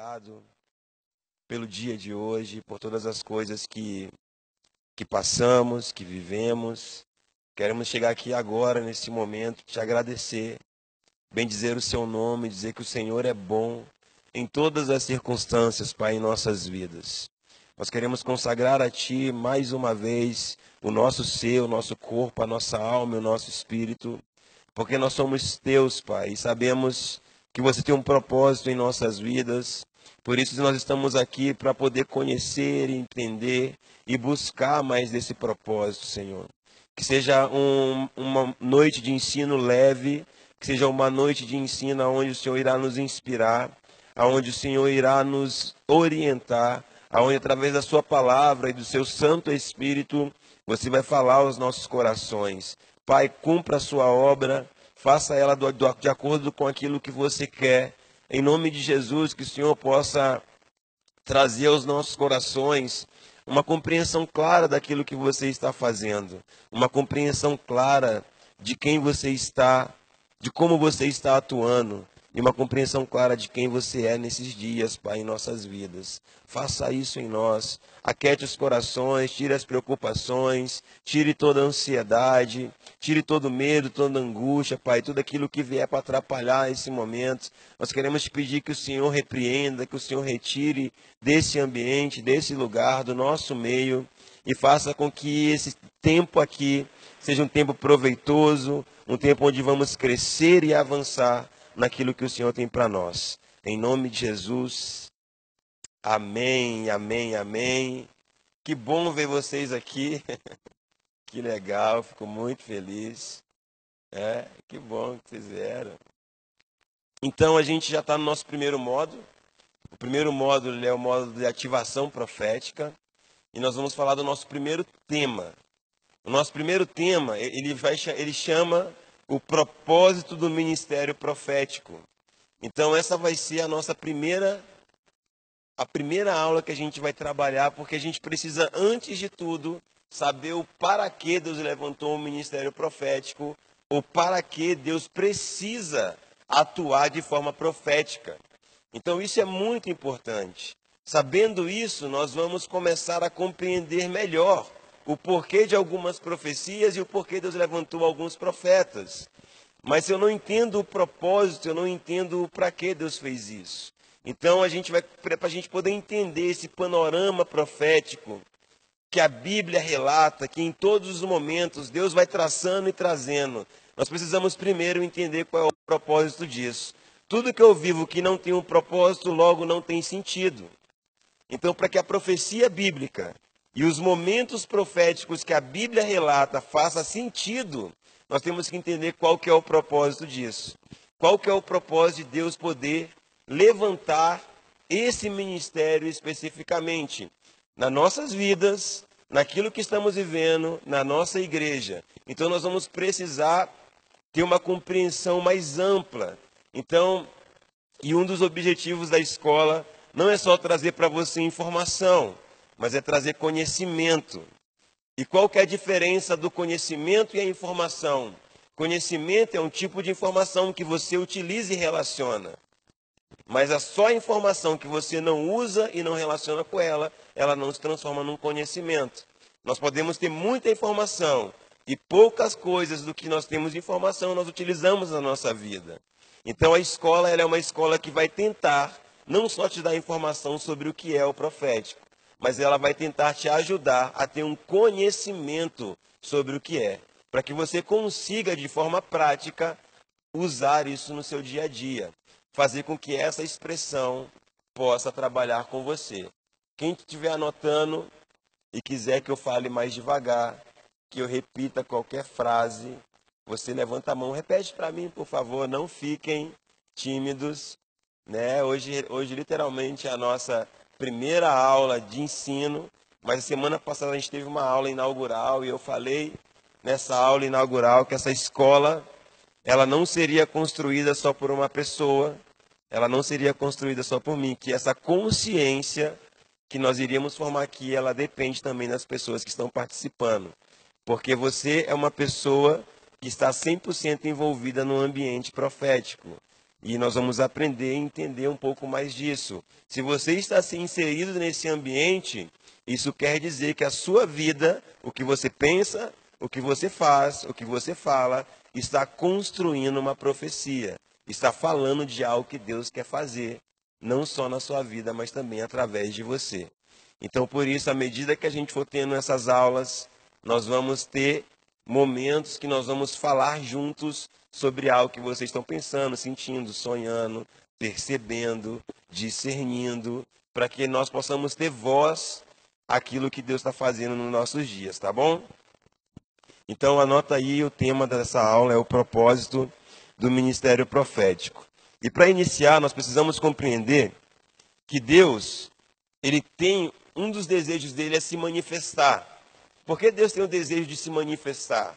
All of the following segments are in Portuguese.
obrigado pelo dia de hoje, por todas as coisas que, que passamos, que vivemos. Queremos chegar aqui agora, nesse momento, te agradecer, bem dizer o seu nome, dizer que o Senhor é bom em todas as circunstâncias, Pai, em nossas vidas. Nós queremos consagrar a Ti mais uma vez o nosso ser, o nosso corpo, a nossa alma, o nosso espírito, porque nós somos Teus, Pai, e sabemos que você tem um propósito em nossas vidas. Por isso nós estamos aqui para poder conhecer, entender e buscar mais desse propósito, Senhor. Que seja um, uma noite de ensino leve, que seja uma noite de ensino onde o Senhor irá nos inspirar, aonde o Senhor irá nos orientar, aonde através da sua palavra e do seu Santo Espírito você vai falar aos nossos corações. Pai, cumpra a sua obra faça ela do, do, de acordo com aquilo que você quer. Em nome de Jesus, que o Senhor possa trazer aos nossos corações uma compreensão clara daquilo que você está fazendo, uma compreensão clara de quem você está, de como você está atuando, e uma compreensão clara de quem você é nesses dias, Pai, em nossas vidas. Faça isso em nós. Aquete os corações, tire as preocupações, tire toda a ansiedade, tire todo o medo, toda a angústia, Pai, tudo aquilo que vier para atrapalhar esse momento. Nós queremos te pedir que o Senhor repreenda, que o Senhor retire desse ambiente, desse lugar, do nosso meio, e faça com que esse tempo aqui seja um tempo proveitoso, um tempo onde vamos crescer e avançar naquilo que o Senhor tem para nós. Em nome de Jesus. Amém, amém, amém. Que bom ver vocês aqui. que legal, fico muito feliz. É, que bom que vocês vieram. Então a gente já está no nosso primeiro módulo. O primeiro módulo é o módulo de ativação profética. E nós vamos falar do nosso primeiro tema. O nosso primeiro tema, ele, vai, ele chama o propósito do ministério profético. Então essa vai ser a nossa primeira a primeira aula que a gente vai trabalhar, porque a gente precisa antes de tudo saber o para que Deus levantou o ministério profético, ou para que Deus precisa atuar de forma profética. Então isso é muito importante. Sabendo isso, nós vamos começar a compreender melhor o porquê de algumas profecias e o porquê Deus levantou alguns profetas. Mas eu não entendo o propósito, eu não entendo para que Deus fez isso. Então a gente vai para a gente poder entender esse panorama profético que a Bíblia relata, que em todos os momentos Deus vai traçando e trazendo. Nós precisamos primeiro entender qual é o propósito disso. Tudo que eu vivo que não tem um propósito, logo não tem sentido. Então, para que a profecia bíblica e os momentos proféticos que a Bíblia relata faça sentido, nós temos que entender qual que é o propósito disso. Qual que é o propósito de Deus poder levantar esse ministério especificamente nas nossas vidas, naquilo que estamos vivendo, na nossa igreja. Então nós vamos precisar ter uma compreensão mais ampla. Então, e um dos objetivos da escola não é só trazer para você informação, mas é trazer conhecimento. E qual que é a diferença do conhecimento e a informação? Conhecimento é um tipo de informação que você utiliza e relaciona. Mas a só informação que você não usa e não relaciona com ela, ela não se transforma num conhecimento. Nós podemos ter muita informação e poucas coisas do que nós temos de informação nós utilizamos na nossa vida. Então a escola é uma escola que vai tentar não só te dar informação sobre o que é o profético, mas ela vai tentar te ajudar a ter um conhecimento sobre o que é, para que você consiga de forma prática usar isso no seu dia a dia, fazer com que essa expressão possa trabalhar com você. Quem estiver anotando e quiser que eu fale mais devagar, que eu repita qualquer frase, você levanta a mão, repete para mim, por favor, não fiquem tímidos, né? Hoje, hoje literalmente a nossa primeira aula de ensino, mas a semana passada a gente teve uma aula inaugural e eu falei nessa aula inaugural que essa escola ela não seria construída só por uma pessoa, ela não seria construída só por mim, que essa consciência que nós iríamos formar aqui, ela depende também das pessoas que estão participando. Porque você é uma pessoa que está 100% envolvida no ambiente profético. E nós vamos aprender a entender um pouco mais disso. Se você está se inserido nesse ambiente, isso quer dizer que a sua vida, o que você pensa, o que você faz, o que você fala, está construindo uma profecia. Está falando de algo que Deus quer fazer, não só na sua vida, mas também através de você. Então, por isso, à medida que a gente for tendo essas aulas, nós vamos ter momentos que nós vamos falar juntos sobre algo que vocês estão pensando, sentindo, sonhando, percebendo, discernindo, para que nós possamos ter voz aquilo que Deus está fazendo nos nossos dias, tá bom? Então anota aí o tema dessa aula é o propósito do ministério profético. E para iniciar, nós precisamos compreender que Deus, ele tem um dos desejos dele é se manifestar. Por que Deus tem o desejo de se manifestar?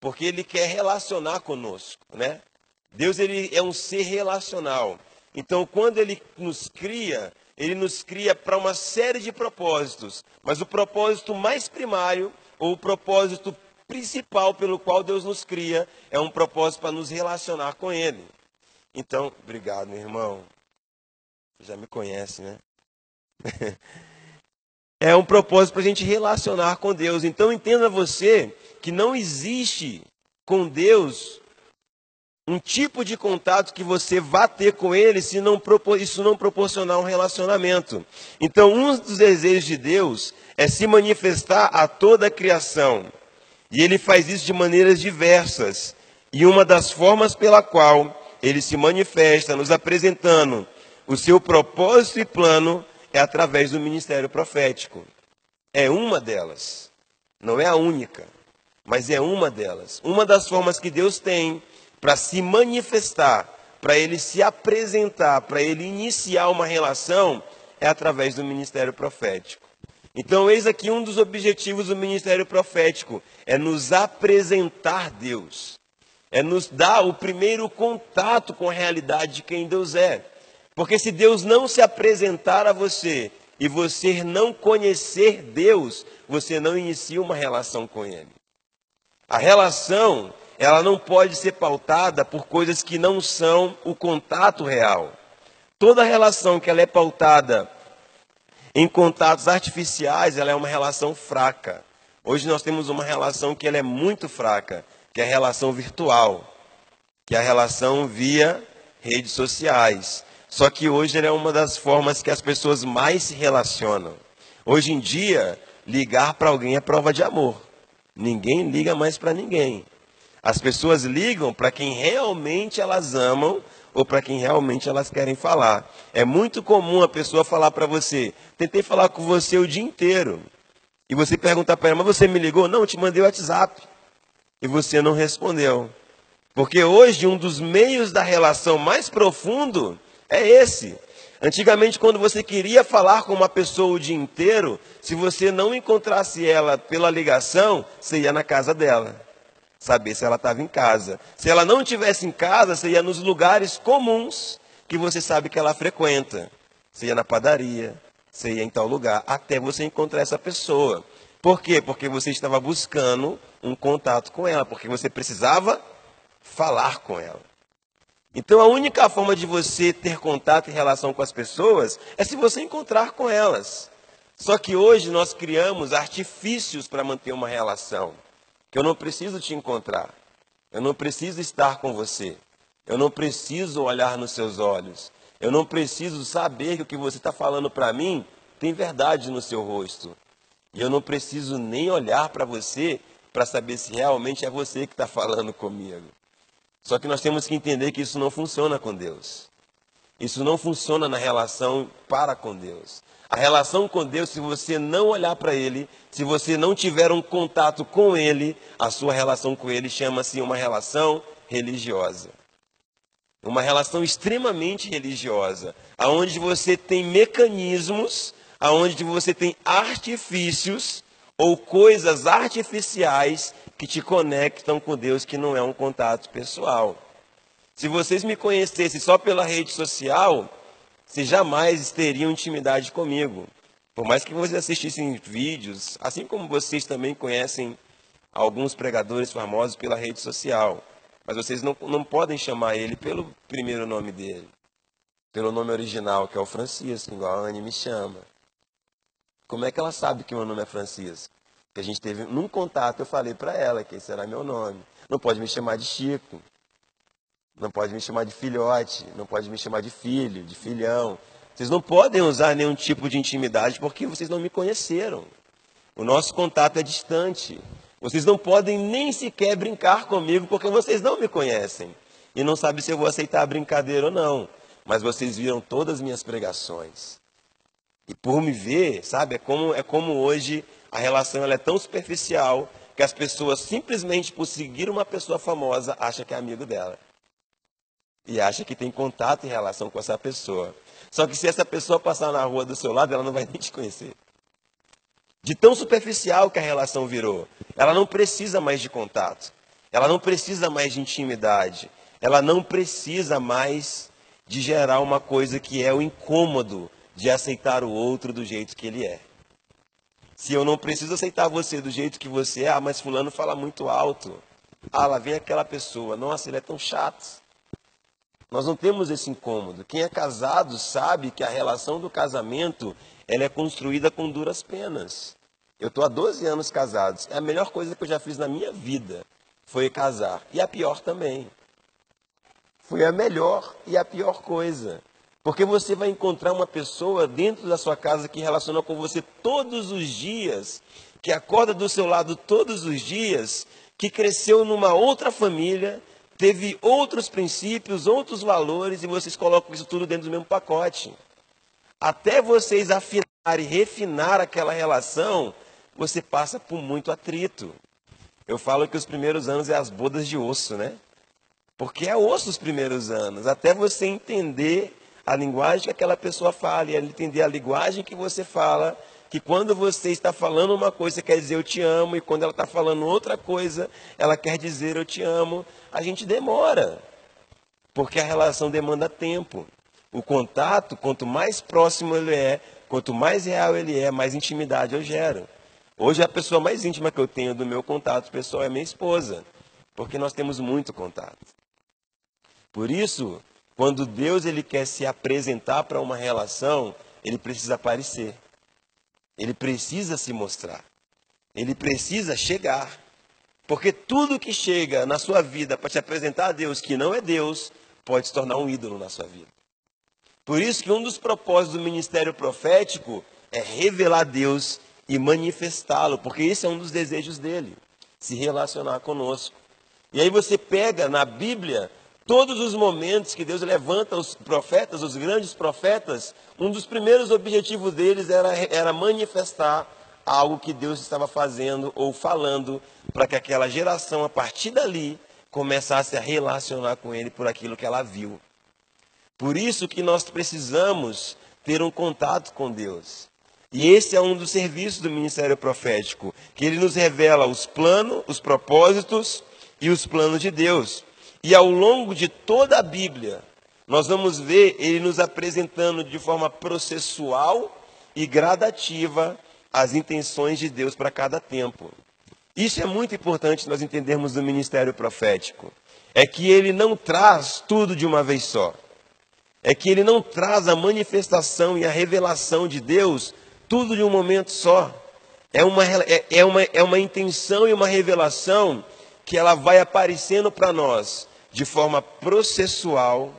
Porque ele quer relacionar conosco, né? Deus ele é um ser relacional. Então, quando ele nos cria, ele nos cria para uma série de propósitos, mas o propósito mais primário ou o propósito principal pelo qual Deus nos cria é um propósito para nos relacionar com ele. Então, obrigado, meu irmão. Já me conhece, né? é um propósito para a gente relacionar com Deus. Então entenda você que não existe com Deus um tipo de contato que você vá ter com Ele se não isso não proporcionar um relacionamento. Então um dos desejos de Deus é se manifestar a toda a criação. E Ele faz isso de maneiras diversas. E uma das formas pela qual Ele se manifesta, nos apresentando o seu propósito e plano, é através do ministério profético. É uma delas. Não é a única, mas é uma delas. Uma das formas que Deus tem para se manifestar, para ele se apresentar, para ele iniciar uma relação, é através do ministério profético. Então, eis aqui um dos objetivos do ministério profético: é nos apresentar Deus, é nos dar o primeiro contato com a realidade de quem Deus é. Porque se Deus não se apresentar a você e você não conhecer Deus, você não inicia uma relação com Ele. A relação, ela não pode ser pautada por coisas que não são o contato real. Toda relação que ela é pautada em contatos artificiais, ela é uma relação fraca. Hoje nós temos uma relação que ela é muito fraca, que é a relação virtual, que é a relação via redes sociais. Só que hoje é uma das formas que as pessoas mais se relacionam. Hoje em dia, ligar para alguém é prova de amor. Ninguém liga mais para ninguém. As pessoas ligam para quem realmente elas amam ou para quem realmente elas querem falar. É muito comum a pessoa falar para você: tentei falar com você o dia inteiro. E você perguntar para ela: mas você me ligou? Não, eu te mandei o WhatsApp. E você não respondeu. Porque hoje um dos meios da relação mais profundo é esse. Antigamente, quando você queria falar com uma pessoa o dia inteiro, se você não encontrasse ela pela ligação, você ia na casa dela, saber se ela estava em casa. Se ela não estivesse em casa, você ia nos lugares comuns que você sabe que ela frequenta. Você ia na padaria, você ia em tal lugar, até você encontrar essa pessoa. Por quê? Porque você estava buscando um contato com ela, porque você precisava falar com ela. Então a única forma de você ter contato e relação com as pessoas é se você encontrar com elas. Só que hoje nós criamos artifícios para manter uma relação. Que eu não preciso te encontrar. Eu não preciso estar com você. Eu não preciso olhar nos seus olhos. Eu não preciso saber que o que você está falando para mim tem verdade no seu rosto. E eu não preciso nem olhar para você para saber se realmente é você que está falando comigo. Só que nós temos que entender que isso não funciona com Deus. Isso não funciona na relação para com Deus. A relação com Deus, se você não olhar para Ele, se você não tiver um contato com Ele, a sua relação com Ele chama-se uma relação religiosa. Uma relação extremamente religiosa, aonde você tem mecanismos, aonde você tem artifícios ou coisas artificiais que te conectam com Deus, que não é um contato pessoal. Se vocês me conhecessem só pela rede social, vocês jamais teriam intimidade comigo. Por mais que vocês assistissem vídeos, assim como vocês também conhecem alguns pregadores famosos pela rede social. Mas vocês não, não podem chamar ele pelo primeiro nome dele, pelo nome original, que é o Francisco, igual a Anne me chama. Como é que ela sabe que meu nome é Francisco? Que a gente teve num contato, eu falei para ela que esse era meu nome. Não pode me chamar de Chico. Não pode me chamar de filhote, não pode me chamar de filho, de filhão. Vocês não podem usar nenhum tipo de intimidade porque vocês não me conheceram. O nosso contato é distante. Vocês não podem nem sequer brincar comigo porque vocês não me conhecem. E não sabem se eu vou aceitar a brincadeira ou não. Mas vocês viram todas as minhas pregações. E por me ver, sabe, é como, é como hoje a relação ela é tão superficial que as pessoas simplesmente por seguir uma pessoa famosa acham que é amigo dela. E acha que tem contato em relação com essa pessoa. Só que se essa pessoa passar na rua do seu lado, ela não vai nem te conhecer. De tão superficial que a relação virou. Ela não precisa mais de contato. Ela não precisa mais de intimidade. Ela não precisa mais de gerar uma coisa que é o incômodo de aceitar o outro do jeito que ele é. Se eu não preciso aceitar você do jeito que você é, ah, mas fulano fala muito alto. Ah, lá vem aquela pessoa. Nossa, ele é tão chato. Nós não temos esse incômodo. Quem é casado sabe que a relação do casamento ela é construída com duras penas. Eu estou há 12 anos casado. É a melhor coisa que eu já fiz na minha vida foi casar. E a pior também. Foi a melhor e a pior coisa. Porque você vai encontrar uma pessoa dentro da sua casa que relaciona com você todos os dias, que acorda do seu lado todos os dias, que cresceu numa outra família, teve outros princípios, outros valores, e vocês colocam isso tudo dentro do mesmo pacote. Até vocês afinar e refinar aquela relação, você passa por muito atrito. Eu falo que os primeiros anos é as bodas de osso, né? Porque é osso os primeiros anos, até você entender a linguagem que aquela pessoa fala, e entender a linguagem que você fala, que quando você está falando uma coisa, quer dizer eu te amo, e quando ela está falando outra coisa, ela quer dizer eu te amo. A gente demora, porque a relação demanda tempo. O contato, quanto mais próximo ele é, quanto mais real ele é, mais intimidade eu gero. Hoje a pessoa mais íntima que eu tenho do meu contato pessoal é minha esposa, porque nós temos muito contato. Por isso, quando Deus ele quer se apresentar para uma relação, ele precisa aparecer. Ele precisa se mostrar. Ele precisa chegar. Porque tudo que chega na sua vida para te apresentar a Deus que não é Deus, pode se tornar um ídolo na sua vida. Por isso que um dos propósitos do ministério profético é revelar Deus e manifestá-lo, porque esse é um dos desejos dele, se relacionar conosco. E aí você pega na Bíblia Todos os momentos que Deus levanta os profetas, os grandes profetas, um dos primeiros objetivos deles era, era manifestar algo que Deus estava fazendo ou falando, para que aquela geração, a partir dali, começasse a relacionar com Ele por aquilo que ela viu. Por isso que nós precisamos ter um contato com Deus. E esse é um dos serviços do ministério profético, que ele nos revela os planos, os propósitos e os planos de Deus. E ao longo de toda a Bíblia, nós vamos ver ele nos apresentando de forma processual e gradativa as intenções de Deus para cada tempo. Isso é muito importante nós entendermos do ministério profético. É que ele não traz tudo de uma vez só. É que ele não traz a manifestação e a revelação de Deus tudo de um momento só. É uma, é, é uma, é uma intenção e uma revelação que ela vai aparecendo para nós de forma processual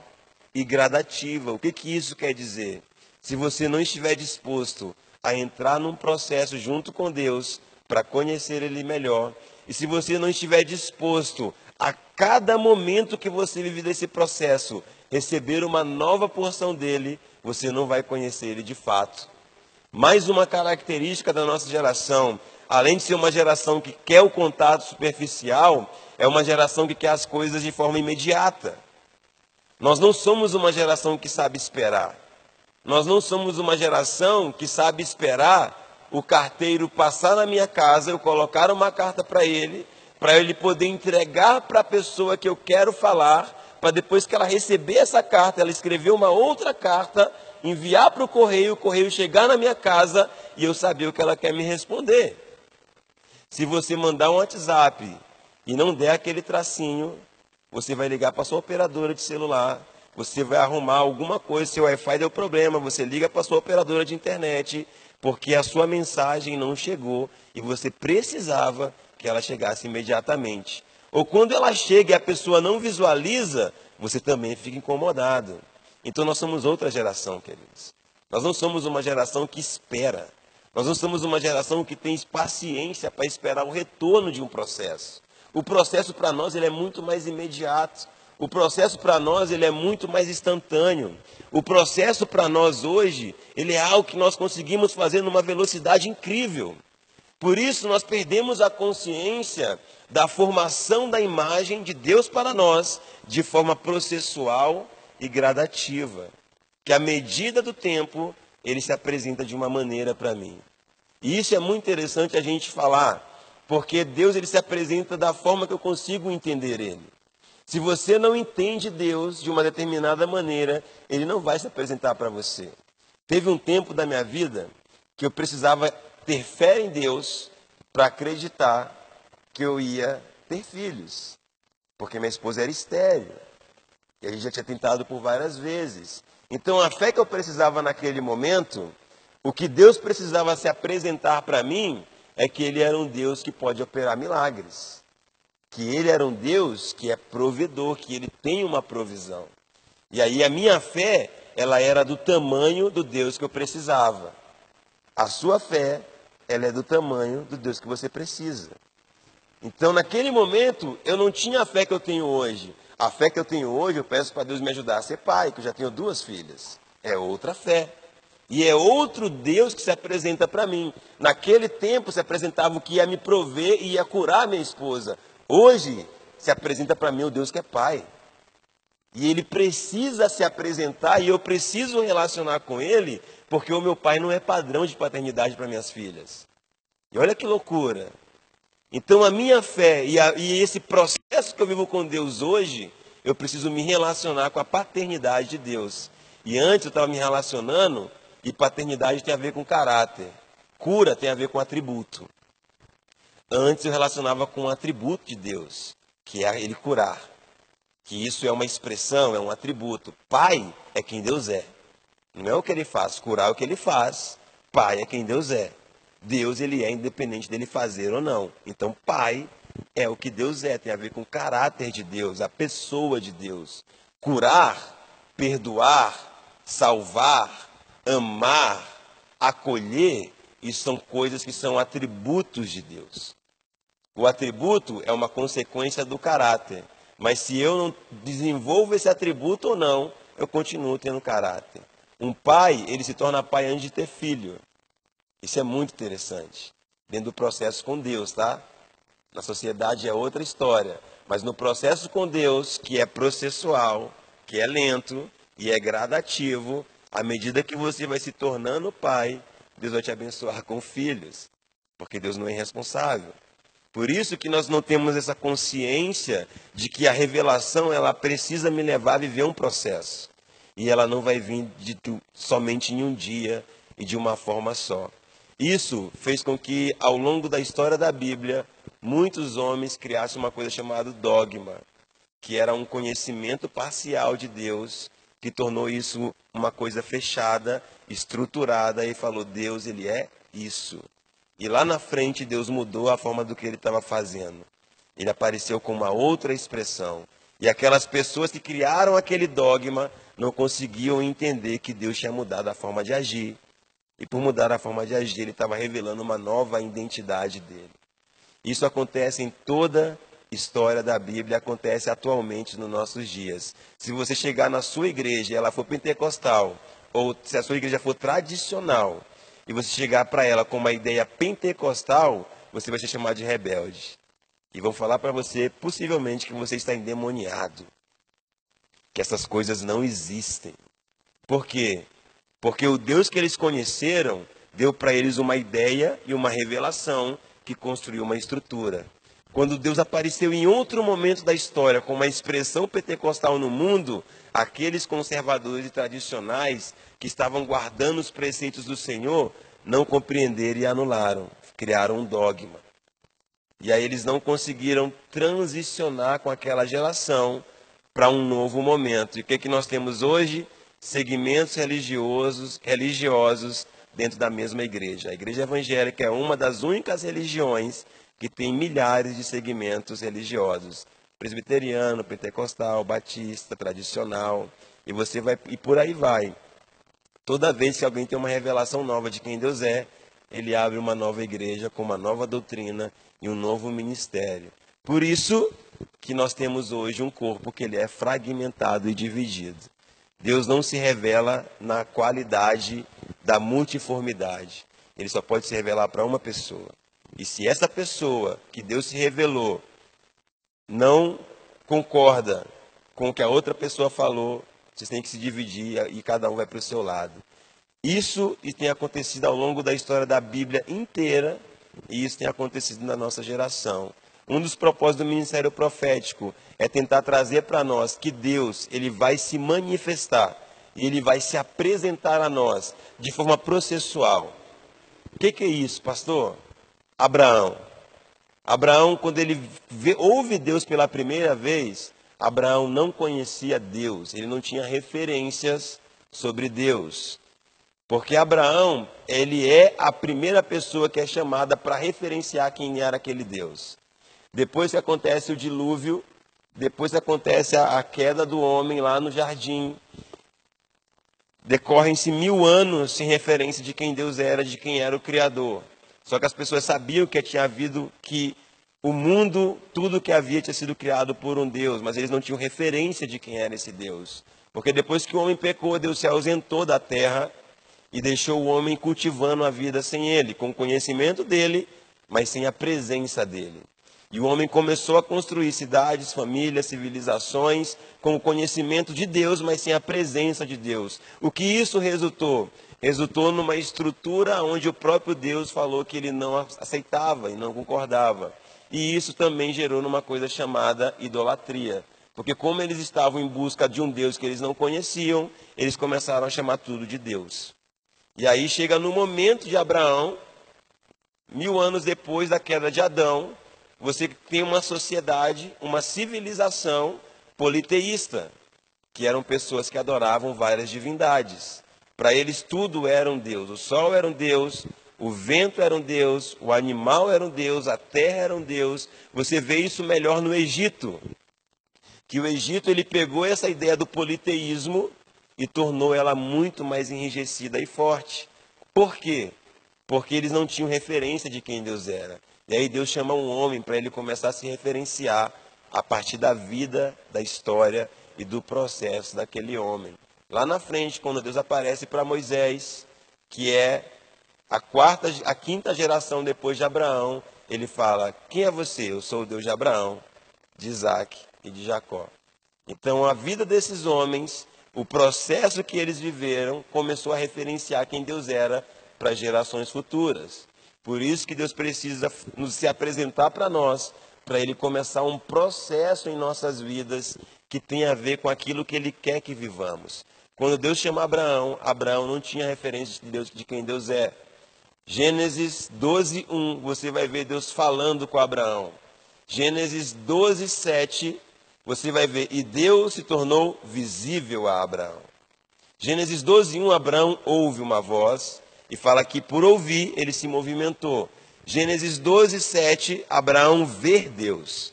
e gradativa. O que, que isso quer dizer? Se você não estiver disposto a entrar num processo junto com Deus para conhecer Ele melhor, e se você não estiver disposto a cada momento que você vive desse processo receber uma nova porção dele, você não vai conhecer Ele de fato. Mais uma característica da nossa geração, além de ser uma geração que quer o contato superficial, é uma geração que quer as coisas de forma imediata. Nós não somos uma geração que sabe esperar. Nós não somos uma geração que sabe esperar o carteiro passar na minha casa, eu colocar uma carta para ele, para ele poder entregar para a pessoa que eu quero falar, para depois que ela receber essa carta, ela escrever uma outra carta, enviar para o correio, o correio chegar na minha casa e eu saber o que ela quer me responder. Se você mandar um WhatsApp e não der aquele tracinho, você vai ligar para sua operadora de celular, você vai arrumar alguma coisa, seu Wi-Fi deu problema, você liga para sua operadora de internet, porque a sua mensagem não chegou e você precisava que ela chegasse imediatamente. Ou quando ela chega e a pessoa não visualiza, você também fica incomodado. Então nós somos outra geração, queridos. Nós não somos uma geração que espera. Nós não somos uma geração que tem paciência para esperar o retorno de um processo. O processo para nós ele é muito mais imediato. O processo para nós ele é muito mais instantâneo. O processo para nós hoje ele é algo que nós conseguimos fazer numa velocidade incrível. Por isso nós perdemos a consciência da formação da imagem de Deus para nós de forma processual e gradativa. Que à medida do tempo ele se apresenta de uma maneira para mim. E isso é muito interessante a gente falar, porque Deus ele se apresenta da forma que eu consigo entender ele. Se você não entende Deus de uma determinada maneira, ele não vai se apresentar para você. Teve um tempo da minha vida que eu precisava ter fé em Deus para acreditar que eu ia ter filhos, porque minha esposa era estéril. E a gente já tinha tentado por várias vezes. Então a fé que eu precisava naquele momento, o que Deus precisava se apresentar para mim, é que Ele era um Deus que pode operar milagres. Que Ele era um Deus que é provedor, que Ele tem uma provisão. E aí a minha fé, ela era do tamanho do Deus que eu precisava. A sua fé, ela é do tamanho do Deus que você precisa. Então, naquele momento, eu não tinha a fé que eu tenho hoje. A fé que eu tenho hoje, eu peço para Deus me ajudar a ser pai, que eu já tenho duas filhas. É outra fé. E é outro Deus que se apresenta para mim. Naquele tempo se apresentava o que ia me prover e ia curar minha esposa. Hoje se apresenta para mim o Deus que é pai. E ele precisa se apresentar e eu preciso relacionar com ele, porque o meu pai não é padrão de paternidade para minhas filhas. E olha que loucura. Então a minha fé e, a, e esse processo que eu vivo com Deus hoje, eu preciso me relacionar com a paternidade de Deus. E antes eu estava me relacionando e paternidade tem a ver com caráter. Cura tem a ver com atributo. Antes eu relacionava com o atributo de Deus, que é ele curar. Que isso é uma expressão, é um atributo. Pai é quem Deus é. Não é o que ele faz, curar é o que ele faz. Pai é quem Deus é. Deus ele é independente dele fazer ou não. Então, pai é o que Deus é, tem a ver com o caráter de Deus, a pessoa de Deus. Curar, perdoar, salvar, amar, acolher, isso são coisas que são atributos de Deus. O atributo é uma consequência do caráter. Mas se eu não desenvolvo esse atributo ou não, eu continuo tendo caráter. Um pai, ele se torna pai antes de ter filho. Isso é muito interessante. Dentro do processo com Deus, tá? Na sociedade é outra história. Mas no processo com Deus, que é processual, que é lento e é gradativo, à medida que você vai se tornando pai, Deus vai te abençoar com filhos. Porque Deus não é irresponsável. Por isso que nós não temos essa consciência de que a revelação ela precisa me levar a viver um processo. E ela não vai vir de, somente em um dia e de uma forma só. Isso fez com que, ao longo da história da Bíblia, muitos homens criassem uma coisa chamada dogma, que era um conhecimento parcial de Deus, que tornou isso uma coisa fechada, estruturada, e falou: Deus, ele é isso. E lá na frente, Deus mudou a forma do que ele estava fazendo. Ele apareceu com uma outra expressão. E aquelas pessoas que criaram aquele dogma não conseguiam entender que Deus tinha mudado a forma de agir, e por mudar a forma de agir, ele estava revelando uma nova identidade dele. Isso acontece em toda história da Bíblia, acontece atualmente nos nossos dias. Se você chegar na sua igreja e ela for pentecostal, ou se a sua igreja for tradicional, e você chegar para ela com uma ideia pentecostal, você vai ser chamado de rebelde. E vão falar para você, possivelmente, que você está endemoniado. Que essas coisas não existem. Por quê? Porque o Deus que eles conheceram deu para eles uma ideia e uma revelação que construiu uma estrutura. Quando Deus apareceu em outro momento da história com uma expressão pentecostal no mundo, aqueles conservadores e tradicionais que estavam guardando os preceitos do Senhor não compreenderam e anularam, criaram um dogma. E aí eles não conseguiram transicionar com aquela geração para um novo momento. E o que, que nós temos hoje? Segmentos religiosos, religiosos dentro da mesma igreja. A igreja evangélica é uma das únicas religiões que tem milhares de segmentos religiosos. Presbiteriano, pentecostal, batista, tradicional, e você vai e por aí vai. Toda vez que alguém tem uma revelação nova de quem Deus é, ele abre uma nova igreja com uma nova doutrina e um novo ministério. Por isso que nós temos hoje um corpo que ele é fragmentado e dividido. Deus não se revela na qualidade da multiformidade. Ele só pode se revelar para uma pessoa. E se essa pessoa que Deus se revelou não concorda com o que a outra pessoa falou, vocês têm que se dividir e cada um vai para o seu lado. Isso tem acontecido ao longo da história da Bíblia inteira e isso tem acontecido na nossa geração. Um dos propósitos do ministério profético é tentar trazer para nós que Deus ele vai se manifestar e ele vai se apresentar a nós de forma processual. O que, que, é isso, pastor? Abraão. Abraão, quando ele ouve Deus pela primeira vez, Abraão não conhecia Deus, ele não tinha referências sobre Deus. Porque Abraão, ele é a primeira pessoa que é chamada para referenciar quem era aquele Deus. Depois que acontece o dilúvio, depois que acontece a, a queda do homem lá no jardim, decorrem-se mil anos sem referência de quem Deus era, de quem era o Criador. Só que as pessoas sabiam que tinha havido que o mundo, tudo que havia tinha sido criado por um Deus, mas eles não tinham referência de quem era esse Deus. Porque depois que o homem pecou, Deus se ausentou da terra e deixou o homem cultivando a vida sem ele, com o conhecimento dele, mas sem a presença dele. E o homem começou a construir cidades, famílias, civilizações, com o conhecimento de Deus, mas sem a presença de Deus. O que isso resultou? Resultou numa estrutura onde o próprio Deus falou que ele não aceitava e não concordava. E isso também gerou numa coisa chamada idolatria. Porque como eles estavam em busca de um Deus que eles não conheciam, eles começaram a chamar tudo de Deus. E aí chega no momento de Abraão, mil anos depois da queda de Adão, você tem uma sociedade, uma civilização politeísta, que eram pessoas que adoravam várias divindades. Para eles tudo era um Deus. O sol era um Deus, o vento era um Deus, o animal era um Deus, a terra era um Deus. Você vê isso melhor no Egito. Que o Egito ele pegou essa ideia do politeísmo e tornou ela muito mais enrijecida e forte. Por quê? Porque eles não tinham referência de quem Deus era. E aí Deus chama um homem para ele começar a se referenciar a partir da vida, da história e do processo daquele homem. Lá na frente, quando Deus aparece para Moisés, que é a quarta, a quinta geração depois de Abraão, ele fala: Quem é você? Eu sou o Deus de Abraão, de Isaac e de Jacó. Então, a vida desses homens o processo que eles viveram começou a referenciar quem Deus era para gerações futuras. Por isso que Deus precisa nos se apresentar para nós, para ele começar um processo em nossas vidas que tem a ver com aquilo que ele quer que vivamos. Quando Deus chama Abraão, Abraão não tinha referência de Deus, de quem Deus é. Gênesis 12, 1, você vai ver Deus falando com Abraão. Gênesis 12, 7, você vai ver, e Deus se tornou visível a Abraão. Gênesis 12, 1, Abraão ouve uma voz e fala que por ouvir ele se movimentou. Gênesis 12, 7, Abraão vê Deus.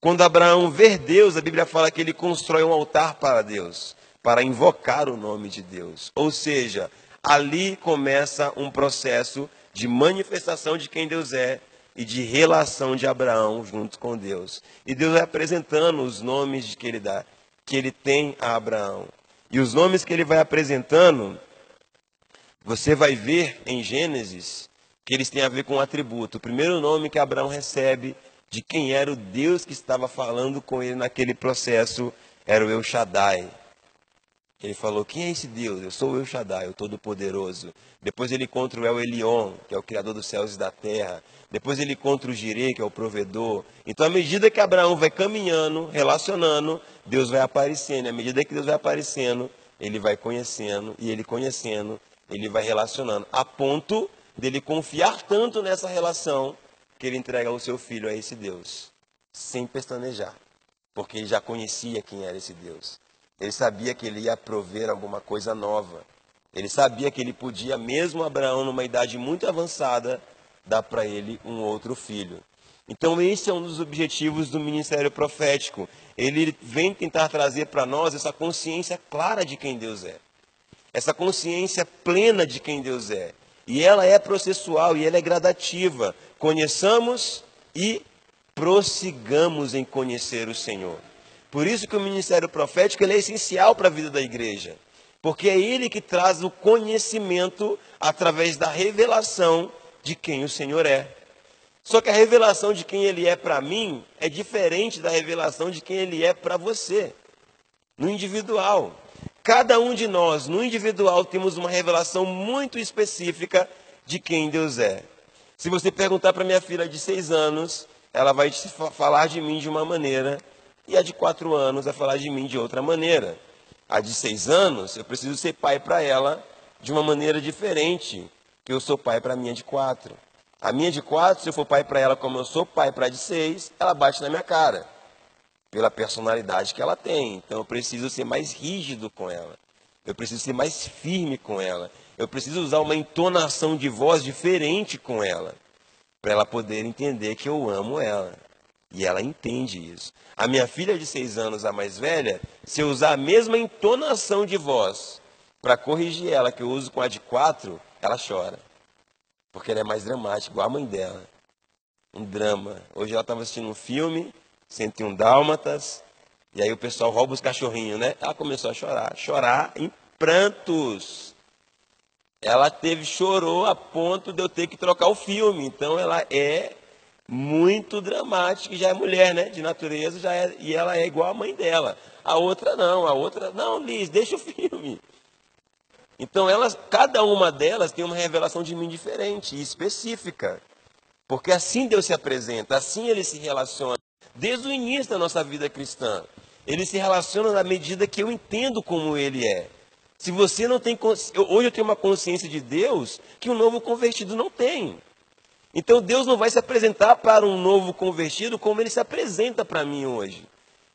Quando Abraão vê Deus, a Bíblia fala que ele constrói um altar para Deus, para invocar o nome de Deus. Ou seja, ali começa um processo de manifestação de quem Deus é e de relação de Abraão junto com Deus. E Deus vai apresentando os nomes que ele dá, que ele tem a Abraão. E os nomes que ele vai apresentando, você vai ver em Gênesis que eles têm a ver com um atributo. O primeiro nome que Abraão recebe de quem era o Deus que estava falando com ele naquele processo era o El Shaddai, ele falou: Quem é esse Deus? Eu sou o El Shaddai, o Todo-Poderoso. Depois ele encontra o El Elion, que é o Criador dos céus e da terra. Depois ele encontra o Jireh, que é o provedor. Então, à medida que Abraão vai caminhando, relacionando, Deus vai aparecendo. À medida que Deus vai aparecendo, ele vai conhecendo, e ele conhecendo, ele vai relacionando. A ponto dele confiar tanto nessa relação que ele entrega o seu filho a esse Deus, sem pestanejar, porque ele já conhecia quem era esse Deus. Ele sabia que ele ia prover alguma coisa nova. Ele sabia que ele podia, mesmo Abraão, numa idade muito avançada, dar para ele um outro filho. Então, esse é um dos objetivos do ministério profético. Ele vem tentar trazer para nós essa consciência clara de quem Deus é, essa consciência plena de quem Deus é. E ela é processual e ela é gradativa. Conheçamos e prossigamos em conhecer o Senhor. Por isso que o ministério profético é essencial para a vida da igreja, porque é ele que traz o conhecimento através da revelação de quem o Senhor é. Só que a revelação de quem ele é para mim é diferente da revelação de quem ele é para você, no individual. Cada um de nós, no individual, temos uma revelação muito específica de quem Deus é. Se você perguntar para minha filha de seis anos, ela vai te falar de mim de uma maneira, e a de quatro anos vai falar de mim de outra maneira. A de seis anos, eu preciso ser pai para ela de uma maneira diferente que eu sou pai para a minha de quatro. A minha de quatro, se eu for pai para ela como eu sou pai para a de seis, ela bate na minha cara pela personalidade que ela tem. Então eu preciso ser mais rígido com ela. Eu preciso ser mais firme com ela. Eu preciso usar uma entonação de voz diferente com ela, para ela poder entender que eu amo ela. E ela entende isso. A minha filha de seis anos, a mais velha, se eu usar a mesma entonação de voz para corrigir ela que eu uso com a de quatro, ela chora. Porque ela é mais dramática, igual a mãe dela. Um drama. Hoje ela estava assistindo um filme 101 dálmatas, e aí o pessoal rouba os cachorrinhos, né? Ela começou a chorar, chorar em prantos. Ela teve, chorou a ponto de eu ter que trocar o filme. Então ela é muito dramática, já é mulher, né? De natureza, já é, e ela é igual a mãe dela. A outra não, a outra, não, Liz, deixa o filme. Então elas, cada uma delas tem uma revelação de mim diferente e específica. Porque assim Deus se apresenta, assim ele se relaciona desde o início da nossa vida cristã. Ele se relaciona na medida que eu entendo como ele é. Se você não tem. Hoje eu tenho uma consciência de Deus que um novo convertido não tem. Então Deus não vai se apresentar para um novo convertido como ele se apresenta para mim hoje.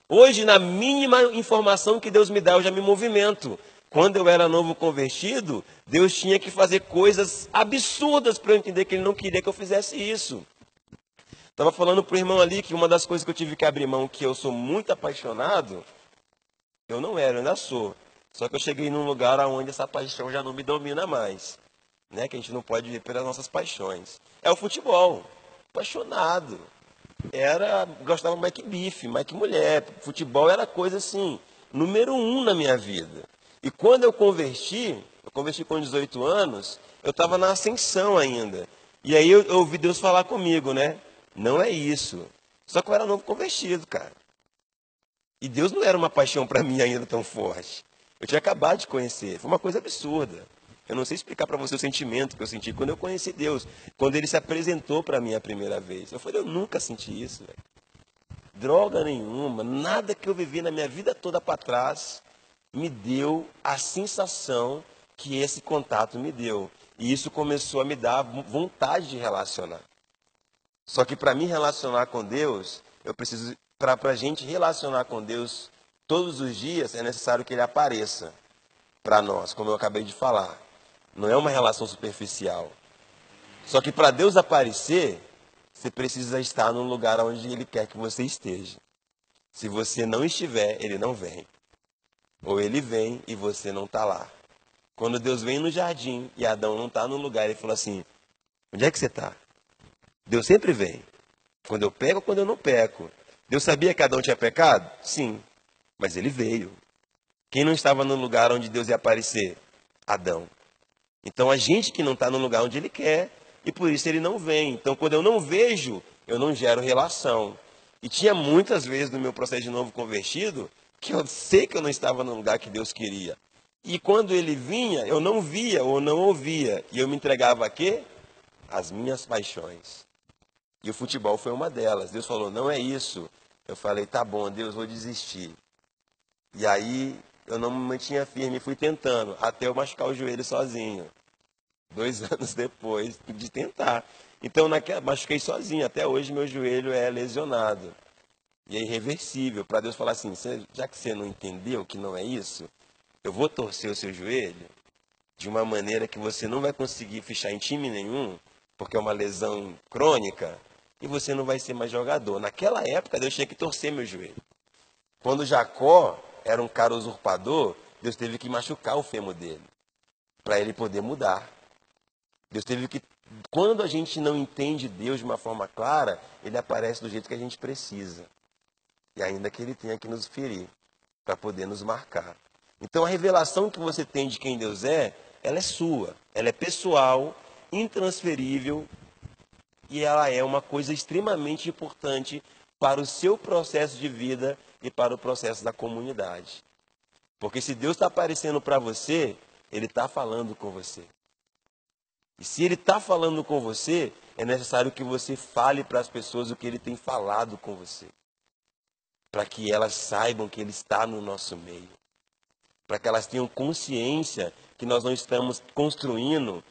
Hoje, na mínima informação que Deus me dá, eu já me movimento. Quando eu era novo convertido, Deus tinha que fazer coisas absurdas para eu entender que Ele não queria que eu fizesse isso. Estava falando para o irmão ali que uma das coisas que eu tive que abrir mão, que eu sou muito apaixonado, eu não era, eu ainda sou. Só que eu cheguei num lugar onde essa paixão já não me domina mais. Né? Que a gente não pode viver pelas nossas paixões. É o futebol. Apaixonado. Era, gostava de Mike Bife, Mike Mulher. Futebol era coisa assim, número um na minha vida. E quando eu converti, eu converti com 18 anos, eu estava na ascensão ainda. E aí eu, eu ouvi Deus falar comigo, né? Não é isso. Só que eu era novo convertido, cara. E Deus não era uma paixão para mim ainda tão forte. Eu tinha acabado de conhecer. Foi uma coisa absurda. Eu não sei explicar para você o sentimento que eu senti quando eu conheci Deus, quando ele se apresentou para mim a primeira vez. Eu falei, eu nunca senti isso. Droga nenhuma, nada que eu vivi na minha vida toda para trás me deu a sensação que esse contato me deu. E isso começou a me dar vontade de relacionar. Só que para me relacionar com Deus, eu preciso, para a gente relacionar com Deus todos os dias, é necessário que Ele apareça para nós, como eu acabei de falar. Não é uma relação superficial. Só que para Deus aparecer, você precisa estar no lugar onde Ele quer que você esteja. Se você não estiver, Ele não vem. Ou Ele vem e você não está lá. Quando Deus vem no jardim e Adão não está no lugar, ele falou assim: Onde é que você está? Deus sempre vem. Quando eu pego, quando eu não peco. Deus sabia que Adão tinha pecado? Sim. Mas ele veio. Quem não estava no lugar onde Deus ia aparecer? Adão. Então a gente que não está no lugar onde ele quer, e por isso ele não vem. Então quando eu não vejo, eu não gero relação. E tinha muitas vezes no meu processo de novo convertido que eu sei que eu não estava no lugar que Deus queria. E quando ele vinha, eu não via ou não ouvia. E eu me entregava a quê? As minhas paixões. E o futebol foi uma delas. Deus falou: não é isso. Eu falei: tá bom, Deus, vou desistir. E aí eu não me mantinha firme, fui tentando, até eu machucar o joelho sozinho. Dois anos depois de tentar. Então, naquela, machuquei sozinho. Até hoje, meu joelho é lesionado. E é irreversível. Para Deus falar assim: já que você não entendeu que não é isso, eu vou torcer o seu joelho de uma maneira que você não vai conseguir fechar em time nenhum, porque é uma lesão crônica, e você não vai ser mais jogador. Naquela época, Deus tinha que torcer meu joelho. Quando Jacó era um cara usurpador, Deus teve que machucar o fêmur dele, para ele poder mudar. Deus teve que. Quando a gente não entende Deus de uma forma clara, ele aparece do jeito que a gente precisa. E ainda que ele tenha que nos ferir, para poder nos marcar. Então a revelação que você tem de quem Deus é, ela é sua, ela é pessoal, intransferível e ela é uma coisa extremamente importante para o seu processo de vida e para o processo da comunidade. Porque se Deus está aparecendo para você, Ele está falando com você. E se Ele está falando com você, é necessário que você fale para as pessoas o que Ele tem falado com você. Para que elas saibam que Ele está no nosso meio. Para que elas tenham consciência que nós não estamos construindo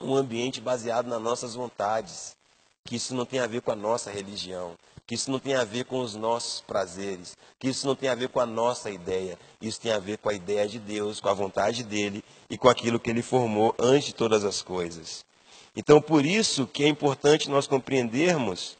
um ambiente baseado nas nossas vontades. Que isso não tem a ver com a nossa religião que isso não tem a ver com os nossos prazeres, que isso não tem a ver com a nossa ideia, isso tem a ver com a ideia de Deus, com a vontade dele e com aquilo que ele formou antes de todas as coisas. Então, por isso que é importante nós compreendermos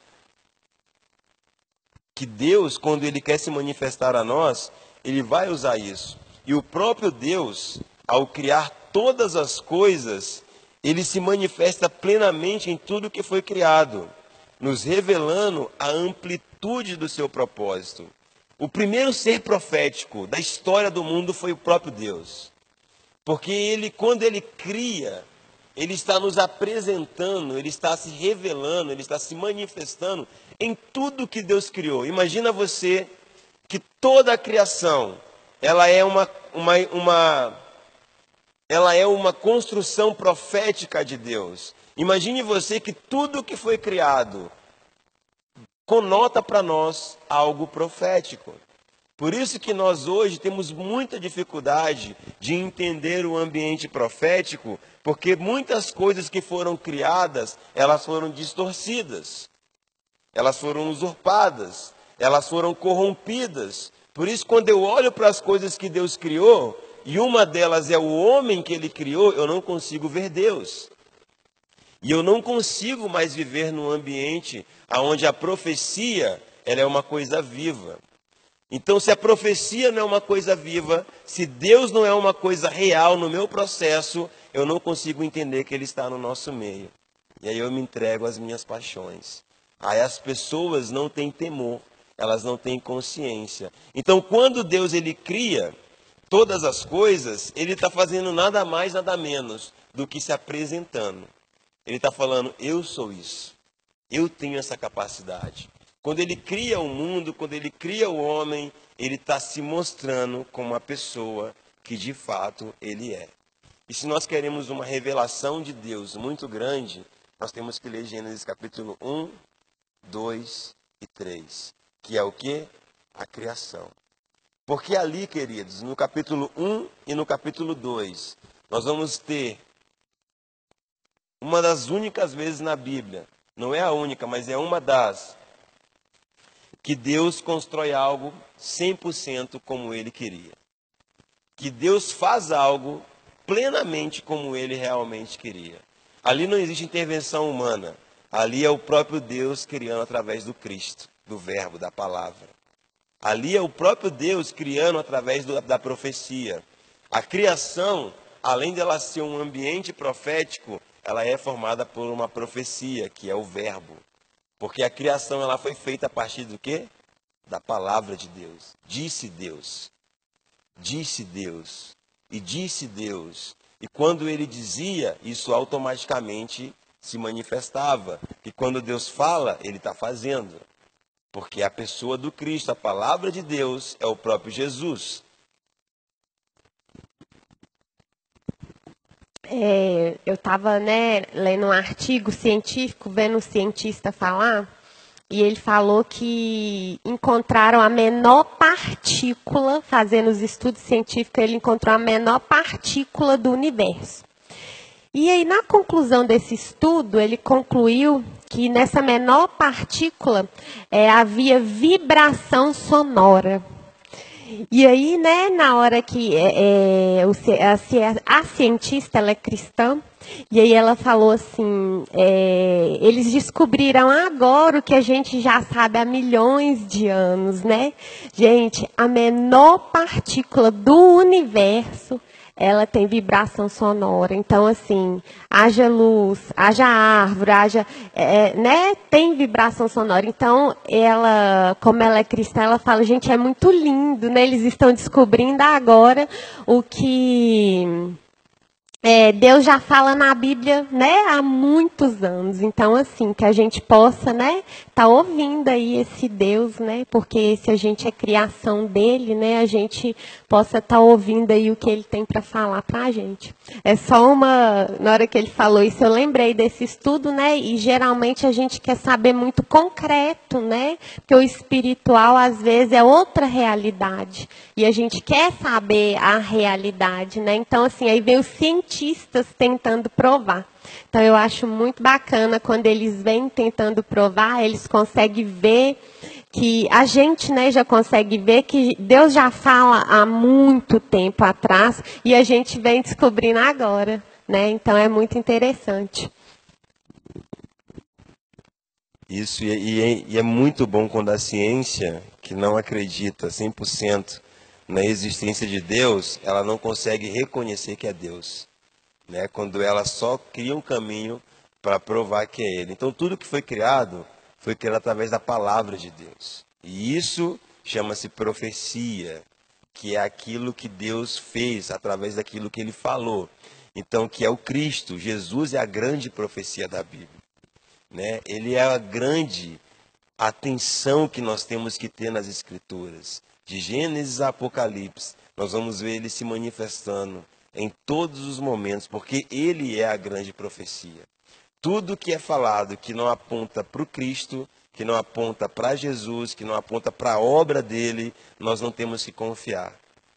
que Deus, quando ele quer se manifestar a nós, ele vai usar isso. E o próprio Deus, ao criar todas as coisas, ele se manifesta plenamente em tudo que foi criado nos revelando a amplitude do seu propósito. O primeiro ser profético da história do mundo foi o próprio Deus. Porque ele, quando ele cria, ele está nos apresentando, ele está se revelando, ele está se manifestando em tudo que Deus criou. Imagina você que toda a criação, ela é uma, uma, uma ela é uma construção profética de Deus. Imagine você que tudo que foi criado conota para nós algo profético. Por isso que nós hoje temos muita dificuldade de entender o ambiente profético, porque muitas coisas que foram criadas, elas foram distorcidas. Elas foram usurpadas, elas foram corrompidas. Por isso quando eu olho para as coisas que Deus criou, e uma delas é o homem que ele criou, eu não consigo ver Deus. E eu não consigo mais viver num ambiente onde a profecia ela é uma coisa viva. Então, se a profecia não é uma coisa viva, se Deus não é uma coisa real no meu processo, eu não consigo entender que Ele está no nosso meio. E aí eu me entrego às minhas paixões. Aí as pessoas não têm temor, elas não têm consciência. Então, quando Deus ele cria todas as coisas, Ele está fazendo nada mais, nada menos do que se apresentando. Ele está falando: eu sou isso. Eu tenho essa capacidade. Quando ele cria o mundo, quando ele cria o homem, ele está se mostrando como uma pessoa que de fato ele é. E se nós queremos uma revelação de Deus muito grande, nós temos que ler Gênesis capítulo 1, 2 e 3, que é o que? A criação. Porque ali, queridos, no capítulo 1 e no capítulo 2, nós vamos ter uma das únicas vezes na Bíblia, não é a única, mas é uma das, que Deus constrói algo 100% como ele queria. Que Deus faz algo plenamente como ele realmente queria. Ali não existe intervenção humana. Ali é o próprio Deus criando através do Cristo, do Verbo, da palavra. Ali é o próprio Deus criando através do, da profecia. A criação, além dela ser um ambiente profético, ela é formada por uma profecia, que é o verbo. Porque a criação ela foi feita a partir do quê? Da palavra de Deus. Disse Deus. Disse Deus. E disse Deus. E quando ele dizia, isso automaticamente se manifestava. E quando Deus fala, ele está fazendo. Porque a pessoa do Cristo, a palavra de Deus, é o próprio Jesus. É, eu estava né, lendo um artigo científico, vendo um cientista falar, e ele falou que encontraram a menor partícula, fazendo os estudos científicos, ele encontrou a menor partícula do universo. E aí, na conclusão desse estudo, ele concluiu que nessa menor partícula é, havia vibração sonora. E aí, né, na hora que é, é, a, cientista ela é cristã, e aí ela falou assim: é, eles descobriram agora o que a gente já sabe há milhões de anos, né? Gente, a menor partícula do universo ela tem vibração sonora. Então, assim, haja luz, haja árvore, haja, é, né, tem vibração sonora. Então, ela, como ela é cristã, ela fala, gente, é muito lindo, né? Eles estão descobrindo agora o que é, Deus já fala na Bíblia, né, há muitos anos. Então, assim, que a gente possa, né, tá ouvindo aí esse Deus, né, porque se a gente é criação dele, né, a gente possa estar tá ouvindo aí o que ele tem para falar para a gente. É só uma, na hora que ele falou isso, eu lembrei desse estudo, né, e geralmente a gente quer saber muito concreto, né, porque o espiritual às vezes é outra realidade e a gente quer saber a realidade, né. Então, assim, aí vem o cientista cientistas tentando provar. Então eu acho muito bacana quando eles vêm tentando provar, eles conseguem ver que a gente né, já consegue ver que Deus já fala há muito tempo atrás e a gente vem descobrindo agora. Né? Então é muito interessante. Isso, e é, e é muito bom quando a ciência, que não acredita 100% na existência de Deus, ela não consegue reconhecer que é Deus né, quando ela só cria um caminho para provar que é Ele. Então, tudo que foi criado foi criado através da palavra de Deus. E isso chama-se profecia, que é aquilo que Deus fez através daquilo que Ele falou. Então, que é o Cristo. Jesus é a grande profecia da Bíblia. Né? Ele é a grande atenção que nós temos que ter nas Escrituras. De Gênesis a Apocalipse, nós vamos ver ele se manifestando em todos os momentos, porque ele é a grande profecia. Tudo que é falado que não aponta para o Cristo, que não aponta para Jesus, que não aponta para a obra dele, nós não temos que confiar.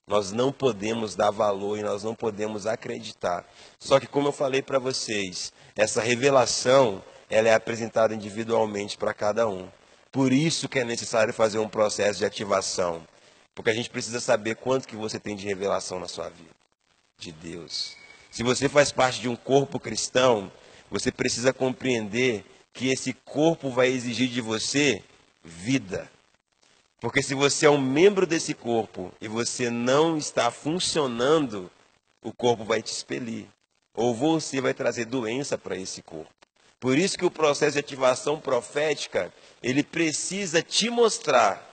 Nós não podemos dar valor e nós não podemos acreditar. Só que, como eu falei para vocês, essa revelação ela é apresentada individualmente para cada um. Por isso que é necessário fazer um processo de ativação, porque a gente precisa saber quanto que você tem de revelação na sua vida de Deus. Se você faz parte de um corpo cristão, você precisa compreender que esse corpo vai exigir de você vida. Porque se você é um membro desse corpo e você não está funcionando, o corpo vai te expelir. Ou você vai trazer doença para esse corpo. Por isso que o processo de ativação profética, ele precisa te mostrar